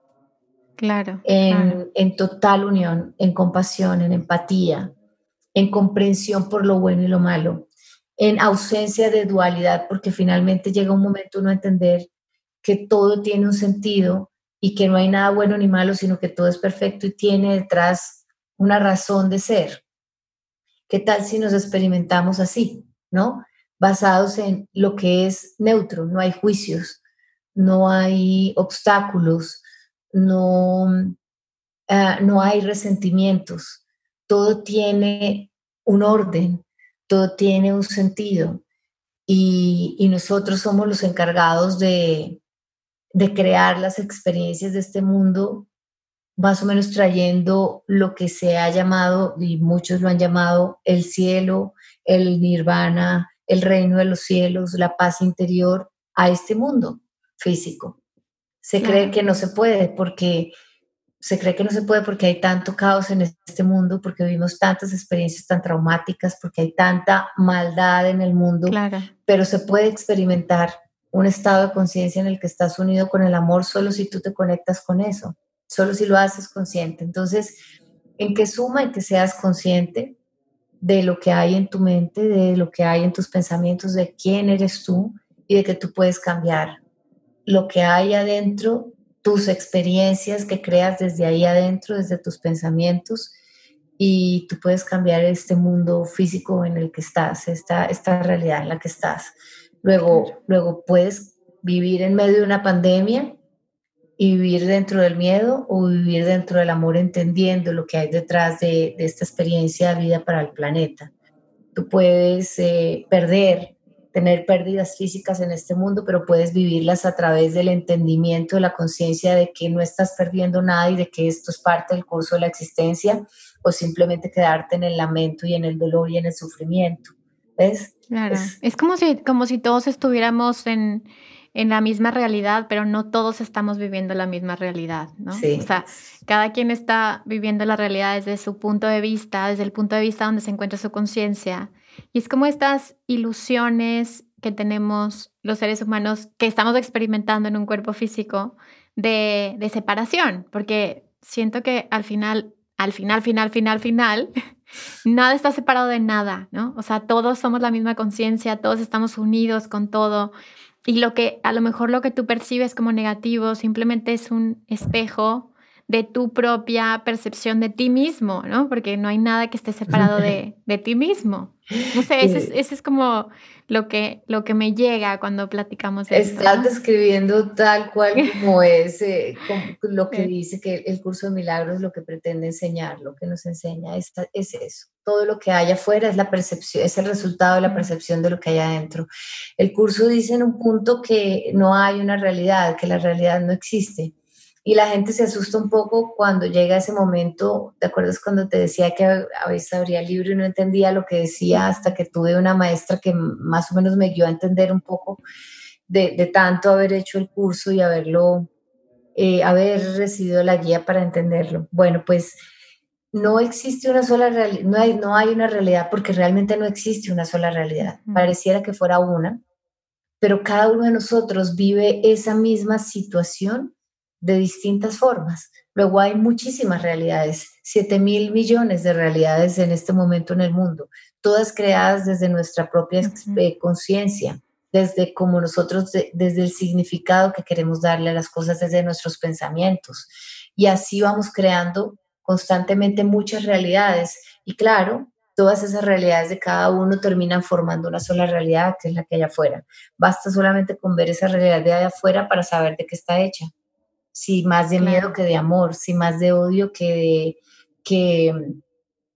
Claro en, en, total unión, en compasión, en empatía, en comprensión por lo bueno y lo malo, en ausencia de dualidad, porque finalmente llega un momento uno a entender que todo tiene un sentido y que no hay nada bueno ni malo, sino que todo es perfecto y tiene detrás una razón de ser. ¿Qué tal si nos experimentamos así, no? basados en lo que es neutro, no hay juicios, no hay obstáculos, no, ah, no hay resentimientos, todo tiene un orden, todo tiene un sentido y, y nosotros somos los encargados de, de crear las experiencias de este mundo más o menos trayendo lo que se ha llamado, y muchos lo han llamado, el cielo, el nirvana, el reino de los cielos, la paz interior a este mundo físico. Se cree que no se puede porque se cree que no se puede porque hay tanto caos en este mundo, porque vivimos tantas experiencias tan traumáticas, porque hay tanta maldad en el mundo, pero se puede experimentar un estado de conciencia en el que estás unido con el amor solo si tú te conectas con eso, solo si lo haces consciente. Entonces, en qué suma en que seas consciente de lo que hay en tu mente, de lo que hay en tus pensamientos, de quién eres tú y de que tú puedes cambiar lo que hay adentro, tus experiencias que creas desde ahí adentro, desde tus pensamientos, y tú puedes cambiar este mundo físico en el que estás, esta, esta realidad en la que estás. Luego, luego puedes vivir en medio de una pandemia y vivir dentro del miedo o vivir dentro del amor entendiendo lo que hay detrás de, esta experiencia de vida para el planeta. Tú puedes eh, perder tener pérdidas físicas en este mundo, pero puedes vivirlas a través del entendimiento, de la conciencia de que no estás perdiendo nada y de que esto es parte del curso de la existencia, o simplemente quedarte en el lamento y en el dolor y en el sufrimiento. ¿Ves? Claro. Es, como, si, como si todos estuviéramos en, en la misma realidad, pero no todos estamos viviendo la misma realidad, ¿no? Sí. O sea, cada quien está viviendo la realidad desde su punto de vista, desde el punto de vista donde se encuentra su conciencia. Y es como estas ilusiones que tenemos los seres humanos que estamos experimentando en un cuerpo físico de, de separación, porque siento que al final, al final, final, final, final, nada está separado de nada, ¿no? O sea, todos somos la misma conciencia, todos estamos unidos con todo. Y lo que a lo mejor lo que tú percibes como negativo simplemente es un espejo de tu propia percepción de ti mismo, ¿no? Porque no hay nada que esté separado de, de ti mismo. No sé, ese es, es, como lo que, lo que me llega cuando platicamos de Estás describiendo tal cual como es eh, lo que dice que el curso de milagros lo que pretende enseñar, lo que nos enseña es, es eso. Todo lo que hay afuera es la percepción, es el resultado de la percepción de lo que hay adentro. El curso dice en un punto que no hay una realidad, que la realidad no existe y la gente se asusta un poco cuando llega ese momento. ¿Te acuerdas cuando te decía que a veces abría el libro y no entendía lo que decía hasta que tuve una maestra que más o menos me guió a entender un poco de, de tanto haber hecho el curso y haberlo, eh, haber recibido la guía para entenderlo? Bueno, pues no existe una sola realidad, no hay, no hay una realidad porque realmente no existe una sola realidad. Pareciera que fuera una, pero cada uno de nosotros vive esa misma situación de distintas formas. Luego hay muchísimas realidades, 7 mil millones de realidades en este momento en el mundo, todas creadas desde nuestra propia eh, conciencia, desde como nosotros, desde el significado que queremos darle a las cosas, desde nuestros pensamientos. Y así vamos creando constantemente muchas realidades. Y claro, todas esas realidades de cada uno terminan formando una sola realidad, que es la que hay afuera. Basta solamente con ver esa realidad de allá afuera para saber de qué está hecha si más de miedo que de amor, si más de odio que de, que,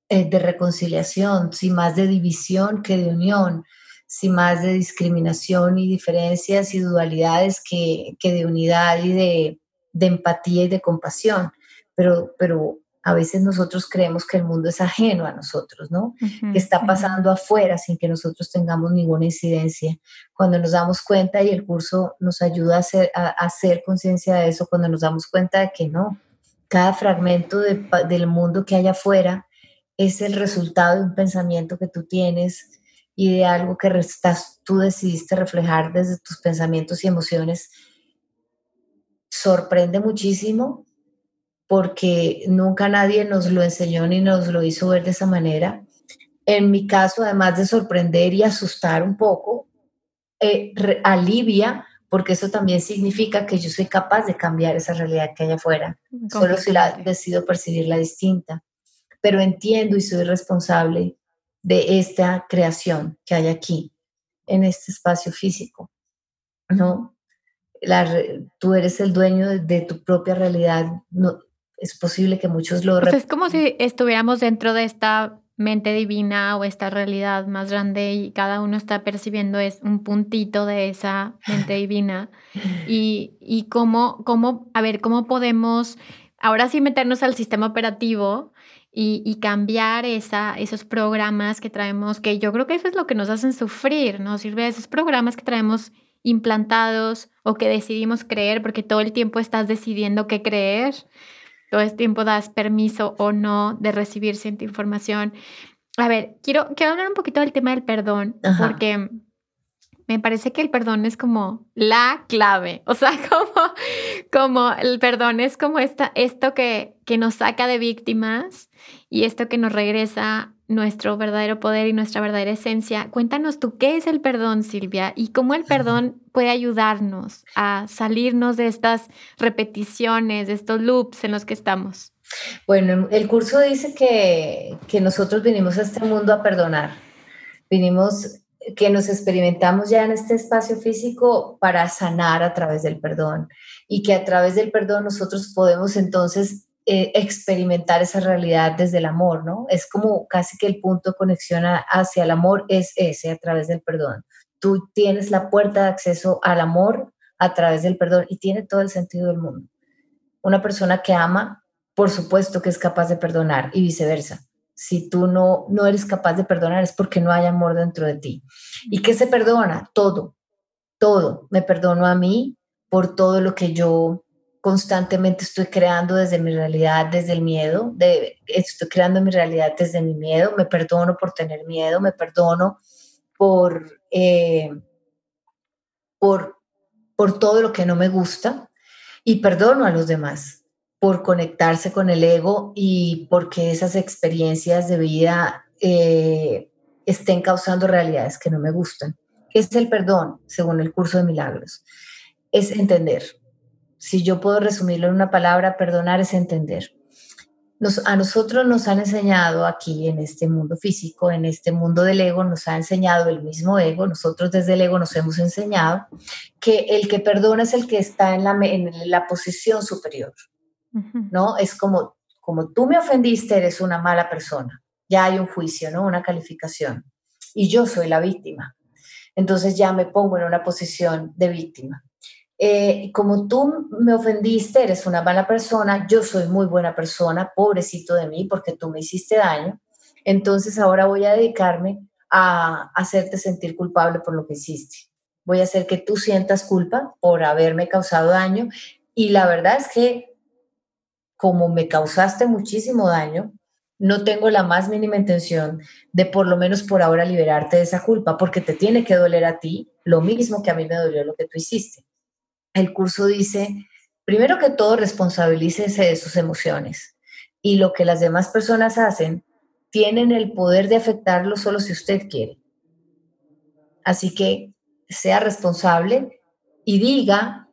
eh, de reconciliación, si más de división que de unión, si más de discriminación y diferencias y dualidades que, que de unidad y de, de, empatía y de compasión. Pero, pero a veces nosotros creemos que el mundo es ajeno a nosotros, ¿no? que está pasando afuera sin que nosotros tengamos ninguna incidencia. Cuando nos damos cuenta y el curso nos ayuda a hacer, a, hacer conciencia de eso, cuando nos damos cuenta de que no, cada fragmento del mundo que hay afuera es el resultado de un pensamiento que tú tienes y de algo que estás, tú decidiste reflejar desde tus pensamientos y emociones. Sorprende muchísimo porque nunca nadie nos lo enseñó ni nos lo hizo ver de esa manera. En mi caso, además de sorprender y asustar un poco, eh, alivia, porque eso también significa que yo soy capaz de cambiar esa realidad que hay afuera, solo si la decido percibirla distinta. Pero entiendo y soy responsable de esta creación que hay aquí, en este espacio físico, ¿no? La, tú eres el dueño de, de tu propia realidad, no, es posible que muchos lo... Pues es como si estuviéramos dentro de esta mente divina o esta realidad más grande y cada uno está percibiendo es un puntito de esa mente divina y, y cómo, cómo, a ver, cómo podemos ahora sí meternos al sistema operativo y, y, cambiar esa, esos programas que traemos, que yo creo que eso es lo que nos hacen sufrir, ¿no? Sirve esos programas que traemos implantados o que decidimos creer porque todo el tiempo estás decidiendo qué creer todo el tiempo das permiso o no de recibir cierta información. A ver, quiero, quiero hablar un poquito del tema del perdón, porque me parece que el perdón es como la clave, o sea, como, como el perdón es como esta, esto que, que nos saca de víctimas y esto que nos regresa nuestro verdadero poder y nuestra verdadera esencia. Cuéntanos tú qué es el perdón, Silvia, y cómo el perdón puede ayudarnos a salirnos de estas repeticiones, de estos loops en los que estamos. Bueno, el curso dice que, que nosotros vinimos a este mundo a perdonar. Vinimos que nos experimentamos ya en este espacio físico para sanar a través del perdón y que a través del perdón nosotros podemos entonces eh, experimentar esa realidad desde el amor, ¿no? Es como casi que el punto de conexión hacia el amor es ese, a través del perdón. tú tienes la puerta de acceso al amor a través del perdón y tiene todo el sentido del mundo. Una persona que ama, por supuesto que es capaz de perdonar y viceversa. Si tú no, no eres capaz de perdonar es porque no hay amor dentro de ti. ¿Y qué se perdona? Todo, todo. Me perdono a mí por todo lo que yo constantemente estoy creando desde mi realidad, desde el miedo, estoy creando mi realidad desde mi miedo, me perdono por tener miedo, me perdono por, eh, por, por todo lo que no me gusta y perdono a los demás por conectarse con el ego y porque esas experiencias de vida eh, estén causando realidades que no me gustan. ¿Qué es el perdón, según el curso de milagros? Es entender. Si yo puedo resumirlo en una palabra, perdonar es entender a nosotros nos han enseñado aquí en este mundo físico, en este mundo del ego, nos ha enseñado el mismo ego, nosotros desde el ego nos hemos enseñado que el que perdona es el que está en la, en la posición superior, ¿no? Es como, como tú me ofendiste, eres una mala persona, ya hay un juicio, ¿no? Una calificación, y yo soy la víctima. Entonces ya me pongo en una posición de víctima. Eh, como tú me ofendiste, eres una mala persona, yo soy muy buena persona, pobrecito de mí, porque tú me hiciste daño, entonces ahora voy a dedicarme a hacerte sentir culpable por lo que hiciste. Voy a hacer que tú sientas culpa por haberme causado daño. Y la verdad es que como me causaste muchísimo daño, no tengo la más mínima intención de por lo menos por ahora liberarte de esa culpa, porque te tiene que doler a ti lo mismo que a mí me dolió lo que tú hiciste el curso dice, primero que todo, responsabilícese de sus emociones y lo que las demás personas hacen tienen el poder de afectarlo solo si usted quiere. Así que sea responsable y diga,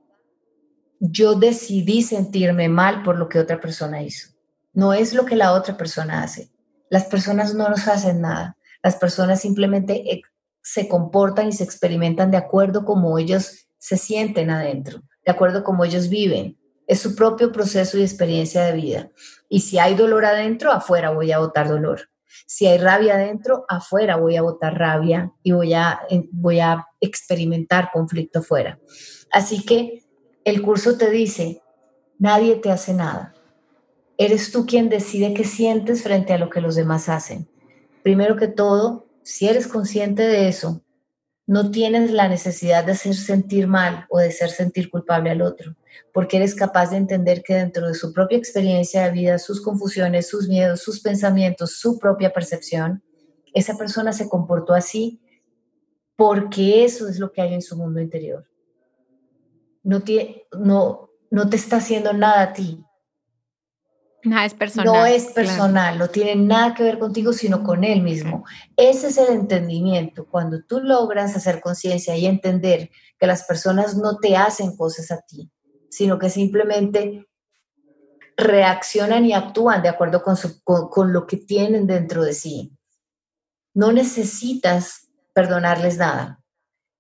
yo decidí sentirme mal por lo que otra persona hizo. No es lo que la otra persona hace. Las personas no nos hacen nada. Las personas simplemente se comportan y se experimentan de acuerdo como ellos se sienten adentro, de acuerdo a cómo ellos viven. Es su propio proceso y experiencia de vida. Y si hay dolor adentro, afuera voy a botar dolor. Si hay rabia adentro, afuera voy a botar rabia y voy a, voy a experimentar conflicto afuera. Así que el curso te dice, nadie te hace nada. Eres tú quien decide qué sientes frente a lo que los demás hacen. Primero que todo, si eres consciente de eso, no tienes la necesidad de hacer sentir mal o de hacer sentir culpable al otro, porque eres capaz de entender que dentro de su propia experiencia de vida, sus confusiones, sus miedos, sus pensamientos, su propia percepción, esa persona se comportó así porque eso es lo que hay en su mundo interior. No te, no, te está haciendo nada a ti, no es personal. No es personal, no tiene nada que ver contigo, sino con él mismo. Ese es el entendimiento. Cuando tú logras hacer conciencia y entender que las personas no te hacen cosas a ti, sino que simplemente reaccionan y actúan de acuerdo con, con lo que tienen dentro de sí. No necesitas perdonarles nada.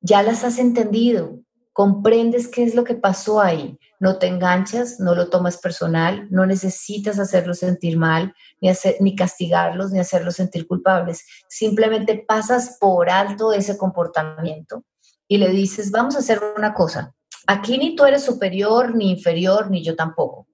Ya las has entendido, comprendes qué es lo que pasó ahí, no te enganchas, no lo tomas personal, no necesitas hacerlos sentir mal, ni, hacer, ni castigarlos, ni hacerlos sentir culpables. Simplemente pasas por alto ese comportamiento y le dices, vamos a hacer una cosa, aquí ni tú eres superior, ni inferior, ni yo tampoco.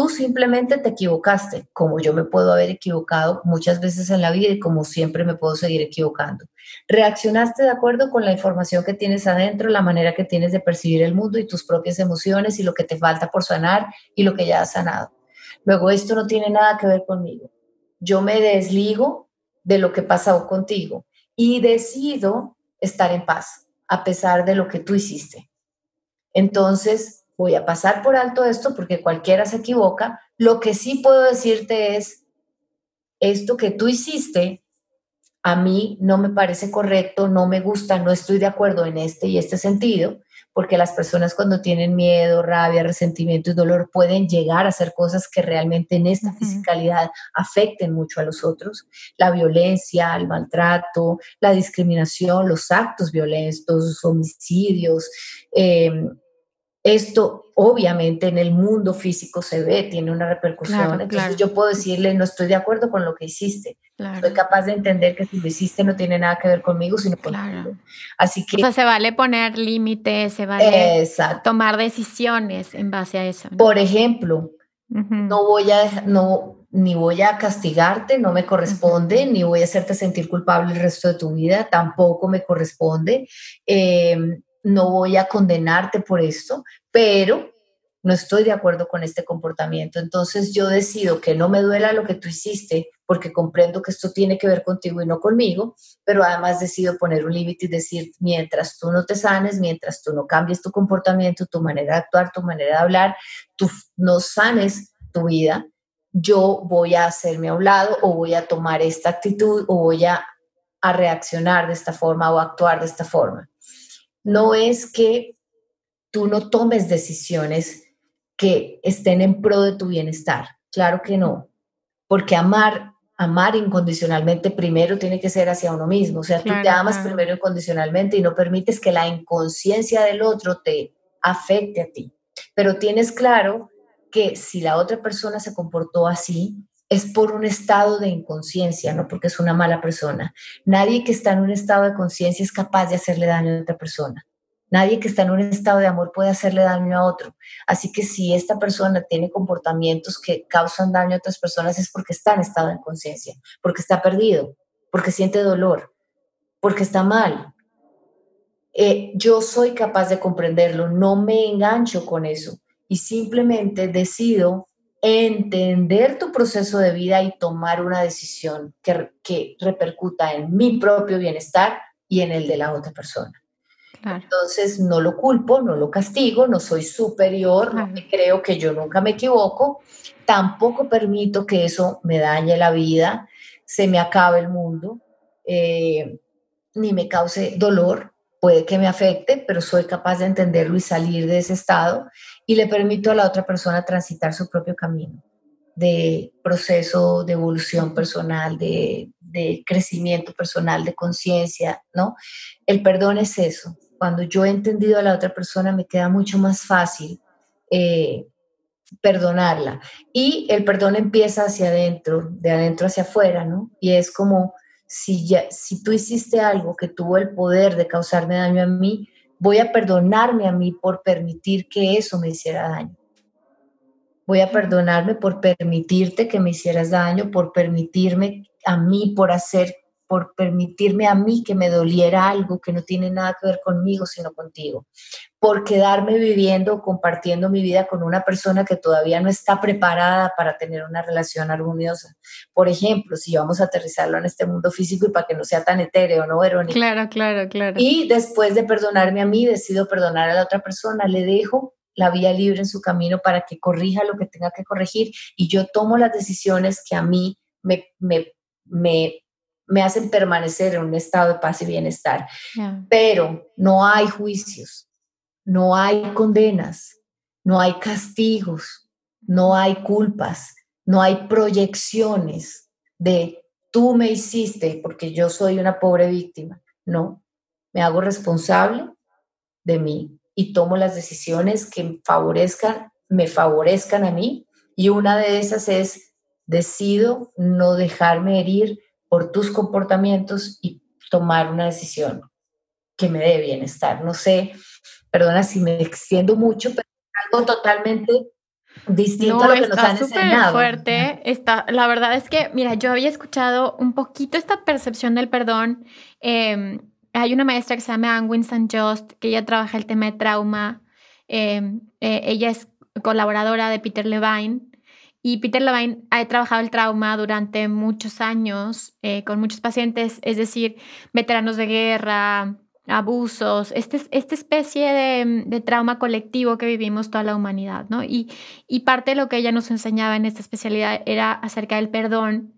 Tú simplemente te equivocaste, como yo me puedo haber equivocado muchas veces en la vida y como siempre me puedo seguir equivocando. Reaccionaste de acuerdo con la información que tienes adentro, la manera que tienes de percibir el mundo y tus propias emociones y lo que te falta por sanar y lo que ya has sanado. Luego, esto no tiene nada que ver conmigo. Yo me desligo de lo que pasó contigo y decido estar en paz a pesar de lo que tú hiciste. Entonces, voy a pasar por alto esto porque cualquiera se equivoca. Lo que sí puedo decirte es, esto que tú hiciste a mí no me parece correcto, no me gusta, no estoy de acuerdo en este y este sentido, porque las personas cuando tienen miedo, rabia, resentimiento y dolor pueden llegar a hacer cosas que realmente en esta fisicalidad afecten mucho a los otros. La violencia, el maltrato, la discriminación, los actos violentos, los homicidios, eh, esto obviamente en el mundo físico se ve, tiene una repercusión. Entonces yo puedo decirle, no estoy de acuerdo con lo que hiciste. Soy capaz de entender que si lo hiciste no tiene nada que ver conmigo, sino contigo. Así que... O sea, se vale poner límites, se vale tomar decisiones en base a eso. Por ejemplo, no voy a, no, ni voy a castigarte, no me corresponde, ni voy a hacerte sentir culpable el resto de tu vida, tampoco me corresponde. Eh, no voy a condenarte por esto, pero no estoy de acuerdo con este comportamiento. Entonces yo decido que no me duela lo que tú hiciste porque comprendo que esto tiene que ver contigo y no conmigo, pero además decido poner un límite y decir, mientras tú no te sanes, mientras tú no cambies tu comportamiento, tu manera de actuar, tu manera de hablar, tú no sanes tu vida, yo voy a hacerme a un lado o voy a tomar esta actitud o voy a, a reaccionar de esta forma o actuar de esta forma no es que tú no tomes decisiones que estén en pro de tu bienestar. Claro que no, porque amar, amar incondicionalmente primero tiene que ser hacia uno mismo. O sea, tú te amas primero incondicionalmente y no permites que la inconsciencia del otro te afecte a ti. Pero tienes claro que si la otra persona se comportó así, es por un estado de inconsciencia, no porque es una mala persona. Nadie que está en un estado de conciencia es capaz de hacerle daño a otra persona. Nadie que está en un estado de amor puede hacerle daño a otro. Así que si esta persona tiene comportamientos que causan daño a otras personas es porque está en estado de conciencia, porque está perdido, porque siente dolor, porque está mal. Eh, yo soy capaz de comprenderlo, no me engancho con eso y simplemente decido entender tu proceso de vida y tomar una decisión que, que repercuta en mi propio bienestar y en el de la otra persona. Entonces no lo culpo, no lo castigo, no soy superior, no creo que yo nunca me equivoco, tampoco permito que eso me dañe la vida, se me acabe el mundo, eh, ni me cause dolor, puede que me afecte, pero soy capaz de entenderlo y salir de ese estado y le permito a la otra persona transitar su propio camino de proceso de evolución personal, de, crecimiento personal, de conciencia, ¿no? El perdón es eso. Cuando yo he entendido a la otra persona, me queda mucho más fácil eh, perdonarla. Y el perdón empieza hacia adentro, de adentro hacia afuera, ¿no? Y es como si, ya, si tú hiciste algo que tuvo el poder de causarme daño a mí, voy a perdonarme a mí por permitir que eso me hiciera daño. Voy a perdonarme por permitirte que me hicieras daño, por permitirme a mí, por hacer por permitirme a mí que me doliera algo que no tiene nada que ver conmigo, sino contigo, por quedarme viviendo, compartiendo mi vida con una persona que todavía no está preparada para tener una relación armoniosa. Por ejemplo, si vamos a aterrizarlo en este mundo físico y para que no sea tan etéreo, ¿no, Verónica? Claro, claro, claro. Y después de perdonarme a mí, decido perdonar a la otra persona, le dejo la vía libre en su camino para que corrija lo que tenga que corregir y yo tomo las decisiones que a mí me, me, me me hacen permanecer en un estado de paz y bienestar. Pero no hay juicios, no hay condenas, no hay castigos, no hay culpas, no hay proyecciones de tú me hiciste porque yo soy una pobre víctima. No, me hago responsable de mí y tomo las decisiones que favorezcan, me favorezcan a mí. Y una de esas es, decido no dejarme herir por tus comportamientos y tomar una decisión que me dé bienestar. No sé, perdona si me extiendo mucho, pero algo totalmente distinto a lo que nos han enseñado. fuerte. Está, la verdad es que, mira, yo había escuchado un poquito esta percepción del perdón. Em, hay una maestra que se llama Anne Winston Just, que ella trabaja el tema de trauma. Em, eh, ella es colaboradora de Peter Levine y Peter Levine ha trabajado el trauma durante muchos años eh, con muchos pacientes, es decir, veteranos de guerra, abusos, este, esta especie de, trauma colectivo que vivimos toda la humanidad, ¿no? Y, y parte de lo que ella nos enseñaba en esta especialidad era acerca del perdón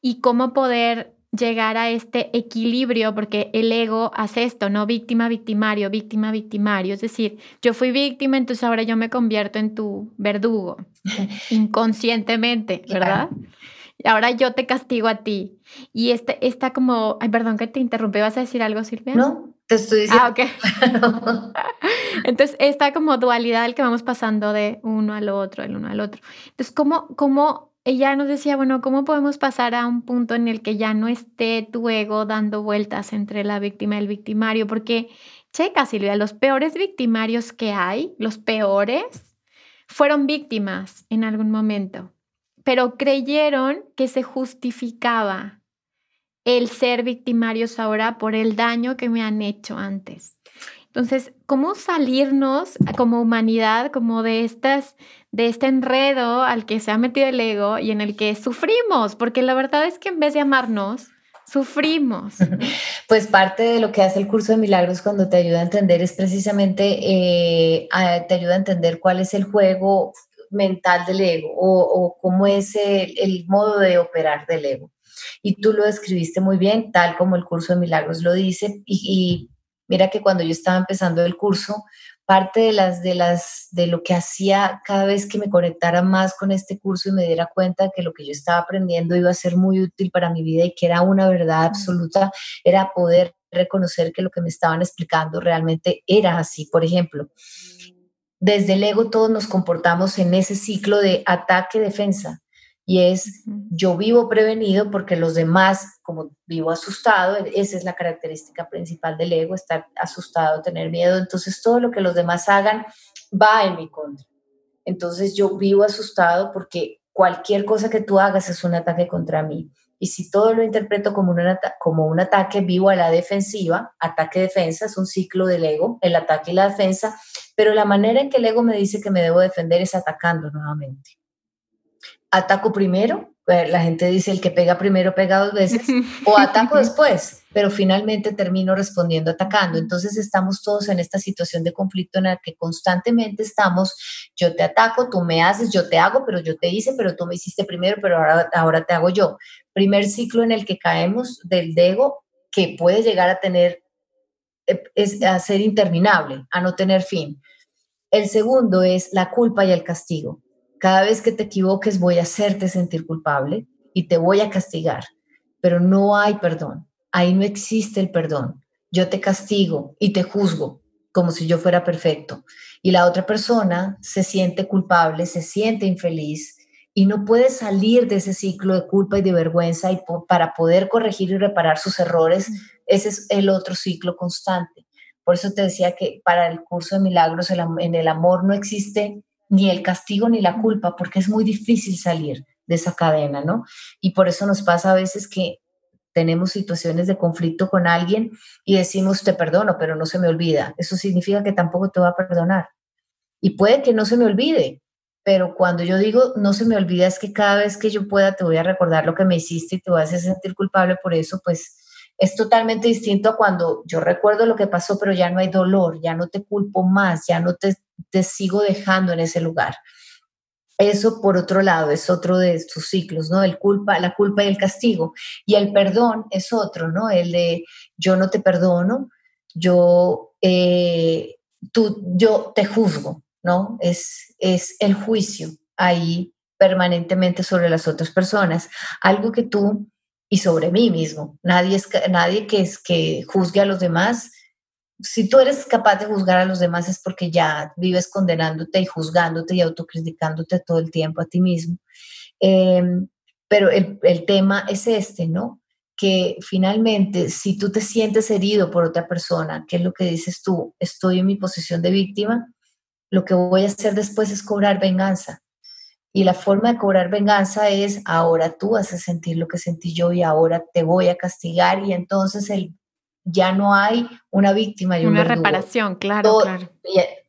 y cómo poder llegar a este equilibrio, porque el ego hace esto, ¿no? Víctima, victimario, víctima, victimario. Es decir, yo fui víctima, entonces ahora yo me convierto en tu verdugo, inconscientemente, ¿verdad? Y ahora yo te castigo a ti. Y este está como, ay, perdón que te interrumpí, ¿vas a decir algo, Silvia? No, Te estoy diciendo. Ah, ok. Entonces, esta como dualidad el que vamos pasando de uno al otro, del uno al otro. Entonces, ¿cómo, cómo ella nos decía, bueno, ¿cómo podemos pasar a un punto en el que ya no esté tu ego dando vueltas entre la víctima y el victimario? Porque, checa, Silvia, los peores victimarios que hay, los peores, fueron víctimas en algún momento, pero creyeron que se justificaba el ser victimarios ahora por el daño que me han hecho antes. Entonces, ¿cómo salirnos como humanidad como de estas de este enredo al que se ha metido el ego y en el que sufrimos? Porque la verdad es que en vez de amarnos, sufrimos. Pues parte de lo que hace el curso de milagros cuando te ayuda a entender es precisamente, eh, te ayuda a entender cuál es el juego mental del ego o, cómo es el, modo de operar del ego. Y tú lo describiste muy bien, tal como el curso de milagros lo dice, y Mira que cuando yo estaba empezando el curso, parte de las de las de lo que hacía cada vez que me conectara más con este curso y me diera cuenta que lo que yo estaba aprendiendo iba a ser muy útil para mi vida y que era una verdad absoluta, era poder reconocer que lo que me estaban explicando realmente era así. Por ejemplo, desde el ego todos nos comportamos en ese ciclo de ataque-defensa y es yo vivo prevenido porque los demás, como vivo asustado, e-, esa es la característica principal del ego, estar asustado, tener miedo, entonces todo lo que los demás hagan va en mi contra. Entonces yo vivo asustado porque cualquier cosa que tú hagas es un ataque contra mí. Y si todo lo interpreto como un, como un ataque, vivo a la defensiva, ataque-defensa, es un ciclo del ego, el ataque y la defensa, pero la manera en que el ego me dice que me debo defender es atacando nuevamente ataco primero, eh, la gente dice el que pega primero pega dos veces, o ataco después, pero finalmente termino respondiendo atacando. Entonces estamos todos en esta situación de conflicto en la que constantemente estamos, yo te ataco, tú me haces, yo te hago, pero yo te hice, pero tú me hiciste primero, pero ahora, ahora te hago yo. Primer ciclo en el que caemos del ego que puede llegar a tener, eh, es, a ser interminable, a no tener fin. El segundo es la culpa y el castigo. Cada vez que te equivoques voy a hacerte sentir culpable y te voy a castigar, pero no hay perdón. Ahí no existe el perdón. Yo te castigo y te juzgo como si yo fuera perfecto. Y la otra persona se siente culpable, se siente infeliz y no puede salir de ese ciclo de culpa y de vergüenza y para poder corregir y reparar sus errores. Ese es el otro ciclo constante. Por eso te decía que para el curso de milagros en el amor no existe ni el castigo ni la culpa, porque es muy difícil salir de esa cadena, ¿no? Y por eso nos pasa a veces que tenemos situaciones de conflicto con alguien y decimos te perdono, pero no se me olvida. Eso significa que tampoco te va a perdonar. Y puede que no se me olvide, pero cuando yo digo no se me olvida es que cada vez que yo pueda te voy a recordar lo que me hiciste y te voy a hacer sentir culpable por eso, pues es totalmente distinto a cuando yo recuerdo lo que pasó, pero ya no hay dolor, ya no te culpo más, ya no te te sigo dejando en ese lugar. Eso, por otro lado, es otro de sus ciclos, ¿no? El culpa, la culpa y el castigo. Y el perdón es otro, ¿no? El de yo no te perdono, yo, eh, tú, yo te juzgo, ¿no? Es, es el juicio ahí permanentemente sobre las otras personas. Algo que tú y sobre mí mismo. Nadie, es, nadie que, es, que juzgue a los demás si tú eres capaz de juzgar a los demás es porque ya vives condenándote y juzgándote y autocriticándote todo el tiempo a ti mismo. Em, pero el, el, tema es este, ¿no? Que finalmente, si tú te sientes herido por otra persona, ¿qué es lo que dices tú? Estoy en mi posición de víctima, lo que voy a hacer después es cobrar venganza. Y la forma de cobrar venganza es, ahora tú vas a sentir lo que sentí yo y ahora te voy a castigar y entonces el ya no hay una víctima y una reparación, claro, claro.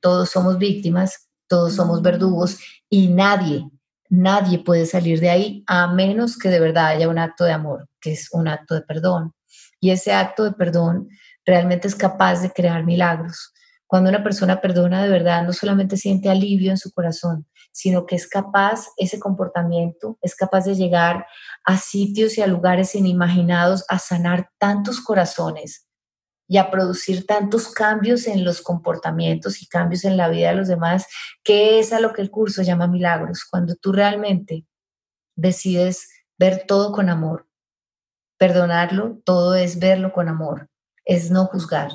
Todos somos víctimas, todos somos verdugos y nadie, nadie puede salir de ahí a menos que de verdad haya un acto de amor, que es un acto de perdón. Y ese acto de perdón realmente es capaz de crear milagros. Cuando una persona perdona de verdad, no solamente siente alivio en su corazón, sino que es capaz, ese comportamiento, es capaz de llegar a sitios y a lugares inimaginados, a sanar tantos corazones y a producir tantos cambios en los comportamientos y cambios en la vida de los demás, que es a lo que el curso llama milagros, cuando tú realmente decides ver todo con amor. Perdonarlo, todo es verlo con amor, es no juzgar,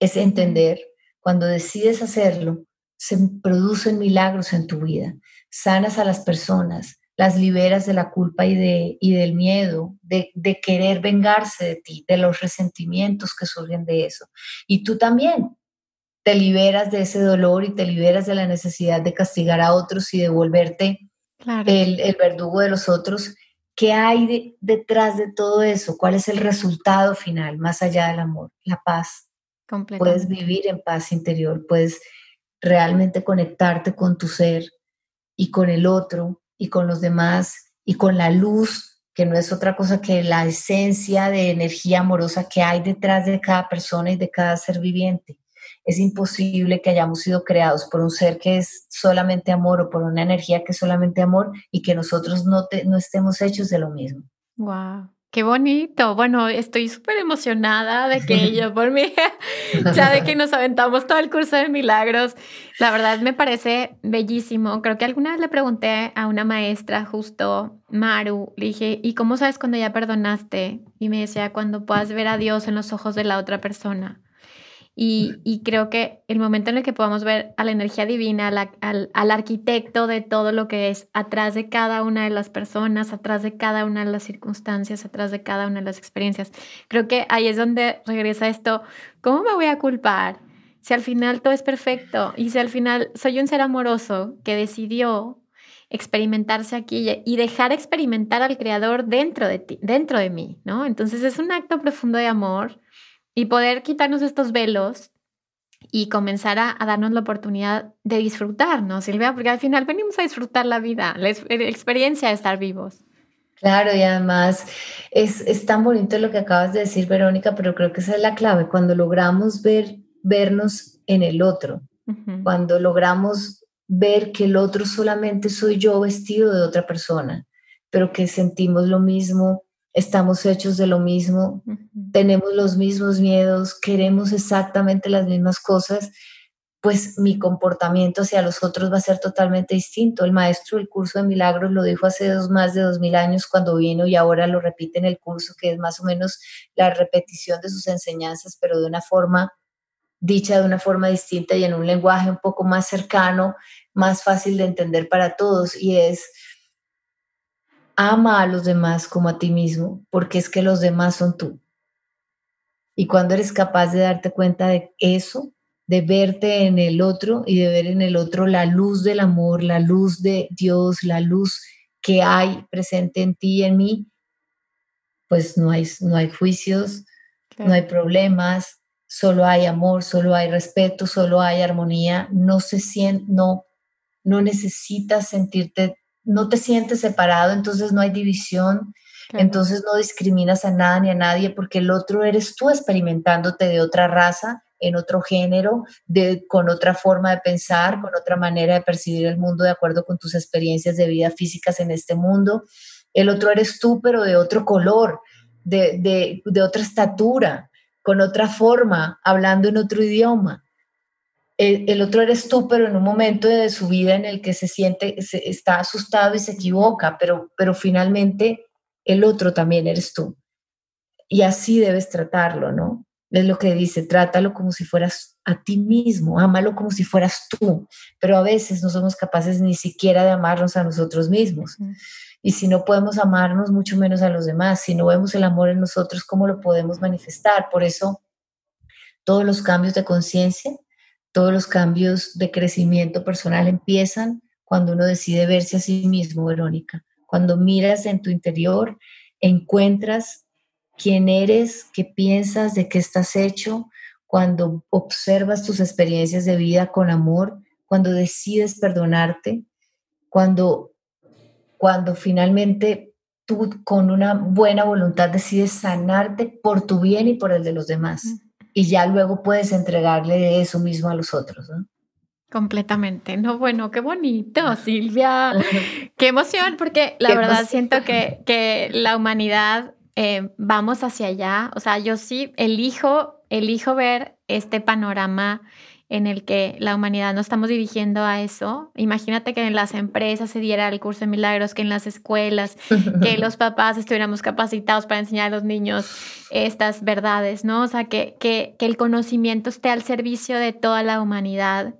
es entender, cuando decides hacerlo, se producen milagros en tu vida, sanas a las personas, las liberas de la culpa y, de, y del miedo, de, de, querer vengarse de ti, de los resentimientos que surgen de eso. Y tú también te liberas de ese dolor y te liberas de la necesidad de castigar a otros y de volverte el, el, verdugo de los otros. ¿Qué hay detrás de todo eso? ¿Cuál es el resultado final, más allá del amor? La paz. Puedes vivir en paz interior, puedes realmente conectarte con tu ser y con el otro y con los demás y con la luz, que no es otra cosa que la esencia de energía amorosa que hay detrás de cada persona y de cada ser viviente. Es imposible que hayamos sido creados por un ser que es solamente amor o por una energía que es solamente amor y que nosotros no, no estemos hechos de lo mismo. Wow. Qué bonito. Bueno, estoy súper emocionada de que ella por mí, ya de que nos aventamos todo el curso de milagros. La verdad me parece bellísimo. Creo que alguna vez le pregunté a una maestra, justo Maru, le dije, ¿y cómo sabes cuando ya perdonaste? Y me decía, cuando puedas ver a Dios en los ojos de la otra persona. Y, creo que el momento en el que podamos ver a la energía divina, al, al, arquitecto de todo lo que es atrás de cada una de las personas, atrás de cada una de las circunstancias, atrás de cada una de las experiencias, creo que ahí es donde regresa esto, ¿cómo me voy a culpar? Si al final todo es perfecto y si al final soy un ser amoroso que decidió experimentarse aquí y dejar experimentar al creador dentro de ti, dentro de mí, ¿no? Entonces es un acto profundo de amor y poder quitarnos estos velos y comenzar a, darnos la oportunidad de disfrutarnos, Silvia, porque al final venimos a disfrutar la vida, la, experiencia de estar vivos. Claro, y además es, es, tan bonito lo que acabas de decir, Verónica, pero creo que esa es la clave, cuando logramos ver, vernos en el otro, cuando logramos ver que el otro solamente soy yo vestido de otra persona, pero que sentimos lo mismo, estamos hechos de lo mismo, tenemos los mismos miedos, queremos exactamente las mismas cosas, pues mi comportamiento hacia los otros va a ser totalmente distinto. El maestro del curso de milagros lo dijo hace dos, más de dos mil años cuando vino y ahora lo repite en el curso, que es más o menos la repetición de sus enseñanzas, pero de una forma dicha de una forma distinta y en un lenguaje un poco más cercano, más fácil de entender para todos. Y es, ama a los demás como a ti mismo, porque es que los demás son tú. Y cuando eres capaz de darte cuenta de eso, de verte en el otro y de ver en el otro la luz del amor, la luz de Dios, la luz que hay presente en ti y en mí, pues no hay, no hay juicios, no hay problemas, solo hay amor, solo hay respeto, solo hay armonía, no se siente, no, no necesitas sentirte no te sientes separado, entonces no hay división, entonces no discriminas a nada ni a nadie porque el otro eres tú experimentándote de otra raza, en otro género, de, con otra forma de pensar, con otra manera de percibir el mundo de acuerdo con tus experiencias de vida físicas en este mundo. El otro eres tú, pero de otro color, de, de, de otra estatura, con otra forma, hablando en otro idioma el, otro eres tú, pero en un momento de su vida en el que se siente, está asustado y se equivoca, pero, pero finalmente el otro también eres tú. Y así debes tratarlo, ¿no? Es lo que dice, trátalo como si fueras a ti mismo, ámalo como si fueras tú, pero a veces no somos capaces ni siquiera de amarnos a nosotros mismos. Y si no podemos amarnos, mucho menos a los demás. Si no vemos el amor en nosotros, ¿cómo lo podemos manifestar? Por eso, todos los cambios de conciencia todos los cambios de crecimiento personal empiezan cuando uno decide verse a sí mismo, Verónica. Cuando miras en tu interior, encuentras quién eres, qué piensas, de qué estás hecho, cuando observas tus experiencias de vida con amor, cuando decides perdonarte, cuando, cuando finalmente tú con una buena voluntad decides sanarte por tu bien y por el de los demás y ya luego puedes entregarle eso mismo a los otros. ¿no? Completamente. No, bueno, qué bonito, Silvia. qué emoción, porque la verdad siento que, que, la humanidad eh, vamos hacia allá. O sea, yo sí elijo, elijo ver este panorama en el que la humanidad nos estamos dirigiendo a eso. Imagínate que en las empresas se diera el curso de milagros, que en las escuelas, que los papás estuviéramos capacitados para enseñar a los niños estas verdades, ¿no? O sea, que, que, que el conocimiento esté al servicio de toda la humanidad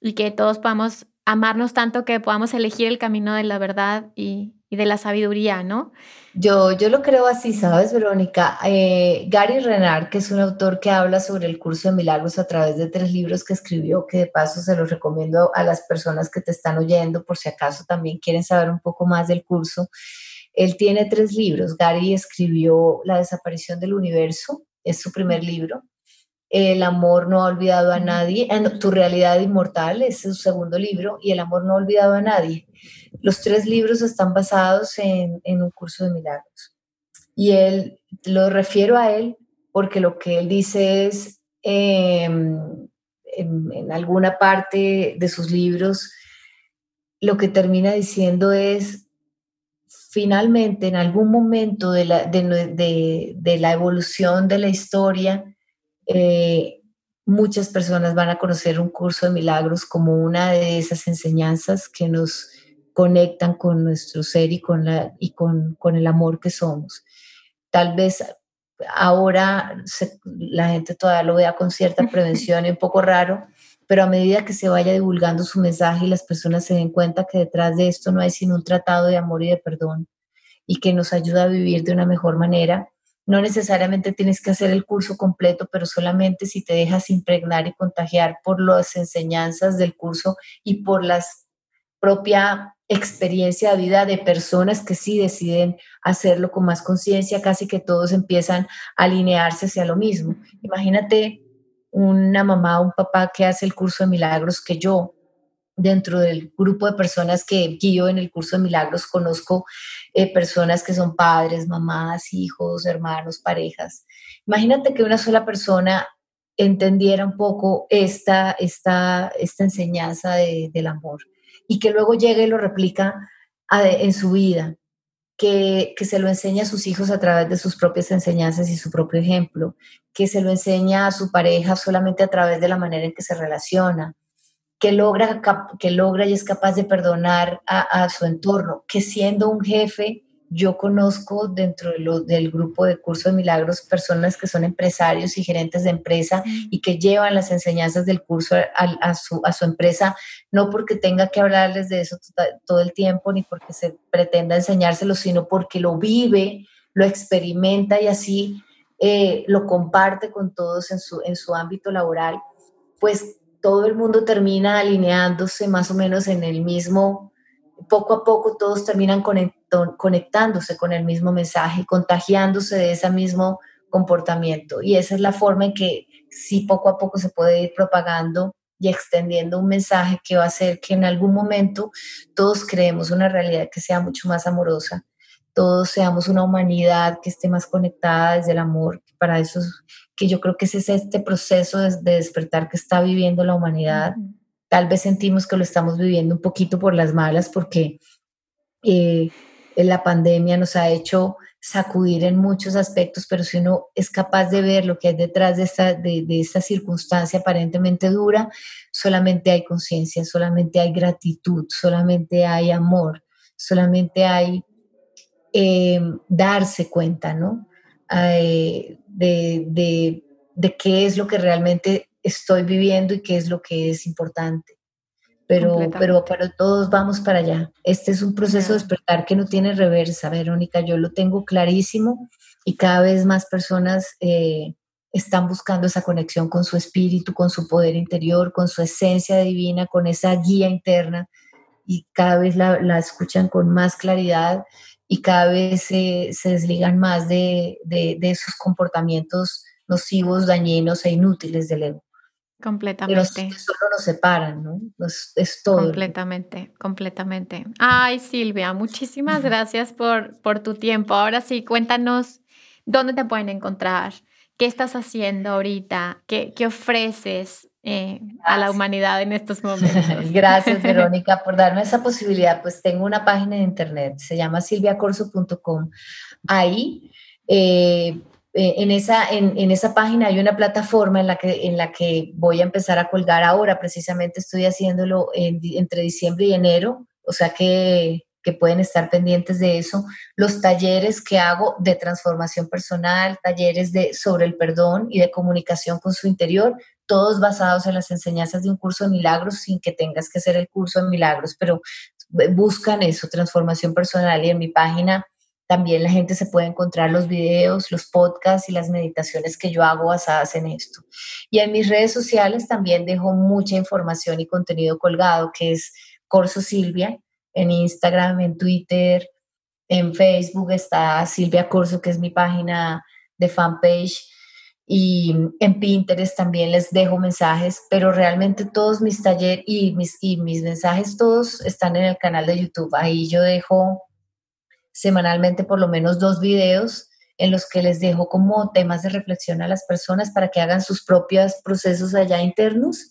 y que todos podamos amarnos tanto que podamos elegir el camino de la verdad y, de la sabiduría, ¿no? Yo, yo lo creo así, ¿sabes, Verónica? Eh, Gary Renard, que es un autor que habla sobre el curso de milagros a través de tres libros que escribió, que de paso se los recomiendo a las personas que te están oyendo, por si acaso también quieren saber un poco más del curso. Él tiene tres libros. Gary escribió La desaparición del universo, es su primer libro. El amor no ha olvidado a nadie, Tu realidad inmortal es su segundo libro y El amor no ha olvidado a nadie. Los tres libros están basados en, un curso de milagros. Y él, lo refiero a él porque lo que él dice es, em, en, alguna parte de sus libros, lo que termina diciendo es, finalmente, en algún momento de la, de la evolución de la historia, eh, muchas personas van a conocer un curso de milagros como una de esas enseñanzas que nos conectan con nuestro ser y con, la, y con, con el amor que somos. Tal vez ahora la gente todavía lo vea con cierta prevención y un poco raro, pero a medida que se vaya divulgando su mensaje y las personas se den cuenta que detrás de esto no hay sino un tratado de amor y de perdón y que nos ayuda a vivir de una mejor manera, no necesariamente tienes que hacer el curso completo, pero solamente si te dejas impregnar y contagiar por las enseñanzas del curso y por la propia experiencia de vida de personas que sí deciden hacerlo con más conciencia, casi que todos empiezan a alinearse hacia lo mismo. Imagínate una mamá o un papá que hace el curso de milagros que yo dentro del grupo de personas que guío en el curso de milagros, conozco eh, personas que son padres, mamás, hijos, hermanos, parejas. Imagínate que una sola persona entendiera un poco esta, esta, esta enseñanza del amor y que luego llegue y lo replica en su vida, que, que, se lo enseña a sus hijos a través de sus propias enseñanzas y su propio ejemplo, que se lo enseña a su pareja solamente a través de la manera en que se relaciona, que logra, que logra y es capaz de perdonar a, su entorno, que siendo un jefe, yo conozco dentro del grupo de curso de milagros personas que son empresarios y gerentes de empresa y que llevan las enseñanzas del curso a, su, a su empresa, no porque tenga que hablarles de eso todo el tiempo ni porque se pretenda enseñárselo, sino porque lo vive, lo experimenta y así eh, lo comparte con todos en su, en su ámbito laboral, pues todo el mundo termina alineándose más o menos en el mismo, poco a poco todos terminan conectándose con el mismo mensaje, contagiándose de ese mismo comportamiento. Y esa es la forma en que sí poco a poco se puede ir propagando y extendiendo un mensaje que va a hacer que en algún momento todos creemos una realidad que sea mucho más amorosa, todos seamos una humanidad que esté más conectada desde el amor, para eso que yo creo que ese es este proceso de, despertar que está viviendo la humanidad. Tal vez sentimos que lo estamos viviendo un poquito por las malas porque eh, la pandemia nos ha hecho sacudir en muchos aspectos, pero si uno es capaz de ver lo que hay detrás de esta, de, de esta circunstancia aparentemente dura, solamente hay conciencia, solamente hay gratitud, solamente hay amor, solamente hay eh, darse cuenta, ¿no? Eh, de, qué es lo que realmente estoy viviendo y qué es lo que es importante. Pero, pero, pero todos vamos para allá. Este es un proceso de despertar que no tiene reversa, Verónica. Yo lo tengo clarísimo y cada vez más personas eh, están buscando esa conexión con su espíritu, con su poder interior, con su esencia divina, con esa guía interna y cada vez la, la escuchan con más claridad y cada vez se, se desligan más de, de, de, esos comportamientos nocivos, dañinos e inútiles del ego. Completamente. Solo nos separan, ¿no? es todo. Completamente, completamente. Ay, Silvia, muchísimas gracias por, por tu tiempo. Ahora sí, cuéntanos dónde te pueden encontrar, qué estás haciendo ahorita, qué, qué ofreces, eh, a la humanidad en estos momentos. Gracias, Verónica, por darme esa posibilidad. Pues tengo una página de internet, se llama silviacorso.com. Ahí eh, eh, en, esa, en, en, esa página hay una plataforma en la, que, en la que voy a empezar a colgar ahora, precisamente estoy haciéndolo entre diciembre y enero, o sea que, que pueden estar pendientes de eso, los talleres que hago de transformación personal, talleres de, sobre el perdón y de comunicación con su interior, todos basados en las enseñanzas de un curso de milagros sin que tengas que hacer el curso de milagros, pero buscan eso, transformación personal y en mi página también la gente se puede encontrar los videos, los podcasts y las meditaciones que yo hago basadas en esto. Y en mis redes sociales también dejo mucha información y contenido colgado, que es Corso Silvia, en Instagram, en Twitter, en Facebook está Silvia Corso, que es mi página de fanpage. Y en Pinterest también les dejo mensajes, pero realmente todos mis talleres y mis, y mis mensajes todos están en el canal de YouTube. Ahí yo dejo semanalmente por lo menos dos videos en los que les dejo como temas de reflexión a las personas para que hagan sus propios procesos allá internos.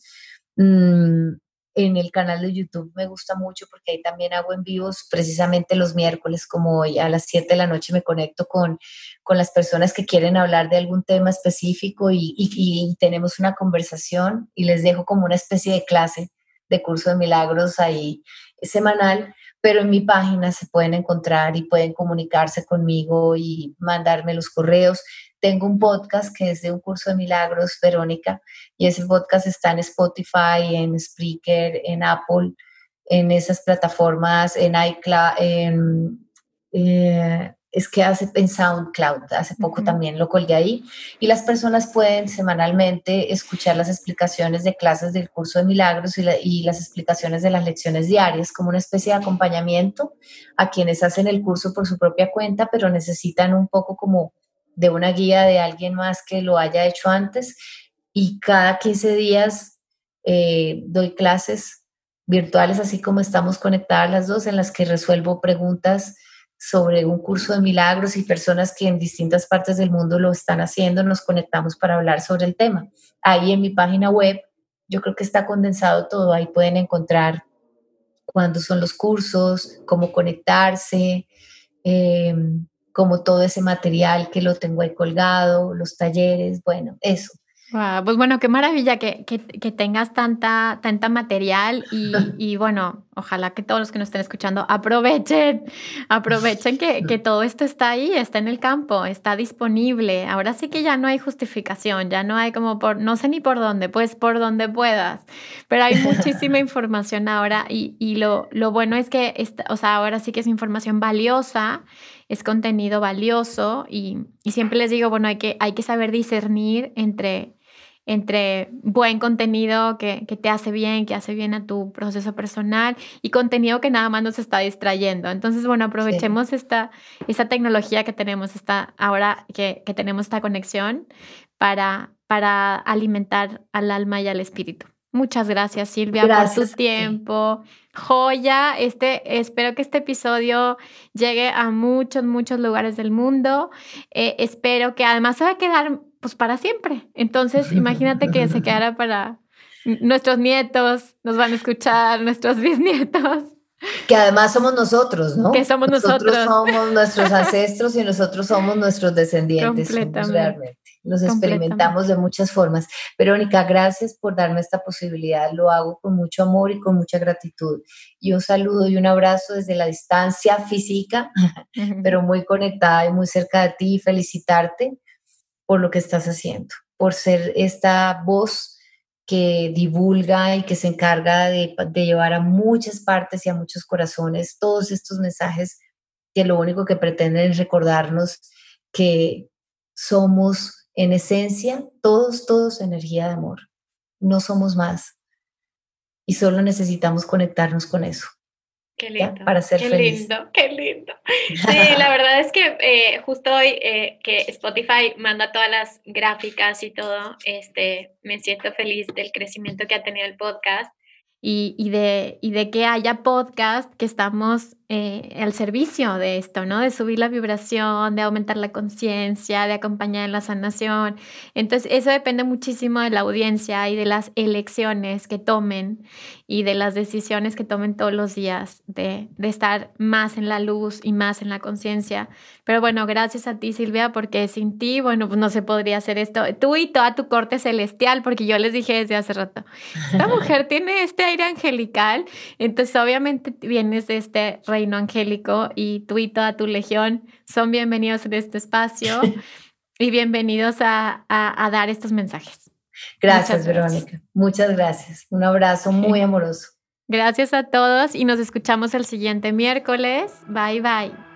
Mm, en el canal de YouTube me gusta mucho porque ahí también hago en vivos precisamente los miércoles, como hoy a las 7 de la noche me conecto con, con las personas que quieren hablar de algún tema específico y, y tenemos una conversación y les dejo como una especie de clase de curso de milagros ahí semanal pero en mi página se pueden encontrar y pueden comunicarse conmigo y mandarme los correos. Tengo un podcast que es de un curso de milagros, Verónica, y ese podcast está en Spotify, en Spreaker, en Apple, en esas plataformas, en iCloud, en, eh, es que hace en SoundCloud, hace poco también lo colgué ahí, y las personas pueden semanalmente escuchar las explicaciones de clases del curso de milagros y, y, las explicaciones de las lecciones diarias como una especie de acompañamiento a quienes hacen el curso por su propia cuenta, pero necesitan un poco como de una guía de alguien más que lo haya hecho antes. Y cada 15 días eh, doy clases virtuales, así como estamos conectadas las dos, en las que resuelvo preguntas sobre un curso de milagros y personas que en distintas partes del mundo lo están haciendo, nos conectamos para hablar sobre el tema. Ahí en mi página web, yo creo que está condensado todo, ahí pueden encontrar cuándo son los cursos, cómo conectarse, eh, como todo ese material que lo tengo ahí colgado, los talleres, bueno, eso pues bueno, qué maravilla que, que, tengas tanta, tanta material y, y, bueno, ojalá que todos los que nos estén escuchando aprovechen, aprovechen que, que, todo esto está ahí, está en el campo, está disponible. Ahora sí que ya no hay justificación, ya no hay como por, no sé ni por dónde, pues por donde puedas, pero hay muchísima información ahora y, y lo, lo bueno es que, esta, o sea, ahora sí que es información valiosa es contenido valioso y, y, siempre les digo, bueno, hay que, hay que saber discernir entre entre buen contenido que, que, te hace bien, que hace bien a tu proceso personal y contenido que nada más nos está distrayendo. Entonces, bueno, aprovechemos esta, esta tecnología que tenemos esta, ahora que, que tenemos esta conexión para, para alimentar al alma y al espíritu. Muchas gracias, Silvia, por tu tiempo. Joya, este, espero que este episodio llegue a muchos, muchos lugares del mundo. Eh, espero que además se va a quedar pues para siempre. Entonces, imagínate que se quedara para nuestros nietos, nos van a escuchar, nuestros bisnietos. Que además somos nosotros, ¿no? Que somos nosotros. Nosotros somos nuestros ancestros y nosotros somos nuestros descendientes. realmente. Nos experimentamos de muchas formas. Verónica, gracias por darme esta posibilidad. Lo hago con mucho amor y con mucha gratitud. Y un saludo y un abrazo desde la distancia física, pero muy conectada y muy cerca de ti y felicitarte por lo que estás haciendo, por ser esta voz que divulga y que se encarga de, llevar a muchas partes y a muchos corazones todos estos mensajes que lo único que pretenden es recordarnos que somos en esencia todos, todos energía de amor. No somos más. Y solo necesitamos conectarnos con eso. Qué lindo. Para ser qué lindo, qué lindo. Sí, la verdad es que eh, justo hoy eh, que Spotify manda todas las gráficas y todo, este, me siento feliz del crecimiento que ha tenido el podcast y, y de, y de que haya podcast que estamos eh, al servicio de esto, ¿no? De subir la vibración, de aumentar la conciencia, de acompañar en la sanación. Entonces, eso depende muchísimo de la audiencia y de las elecciones que tomen y de las decisiones que tomen todos los días de, de estar más en la luz y más en la conciencia. Pero bueno, gracias a ti, Silvia, porque sin ti, bueno, pues no se podría hacer esto. Tú y toda tu corte celestial, porque yo les dije desde hace rato, esta mujer tiene este aire angelical, entonces obviamente vienes de este reino reino angélico y tú y toda tu legión son bienvenidos en este espacio y bienvenidos a, a, dar estos mensajes. Gracias, Verónica. Muchas gracias. Un abrazo muy amoroso. Gracias a todos y nos escuchamos el siguiente miércoles. Bye bye.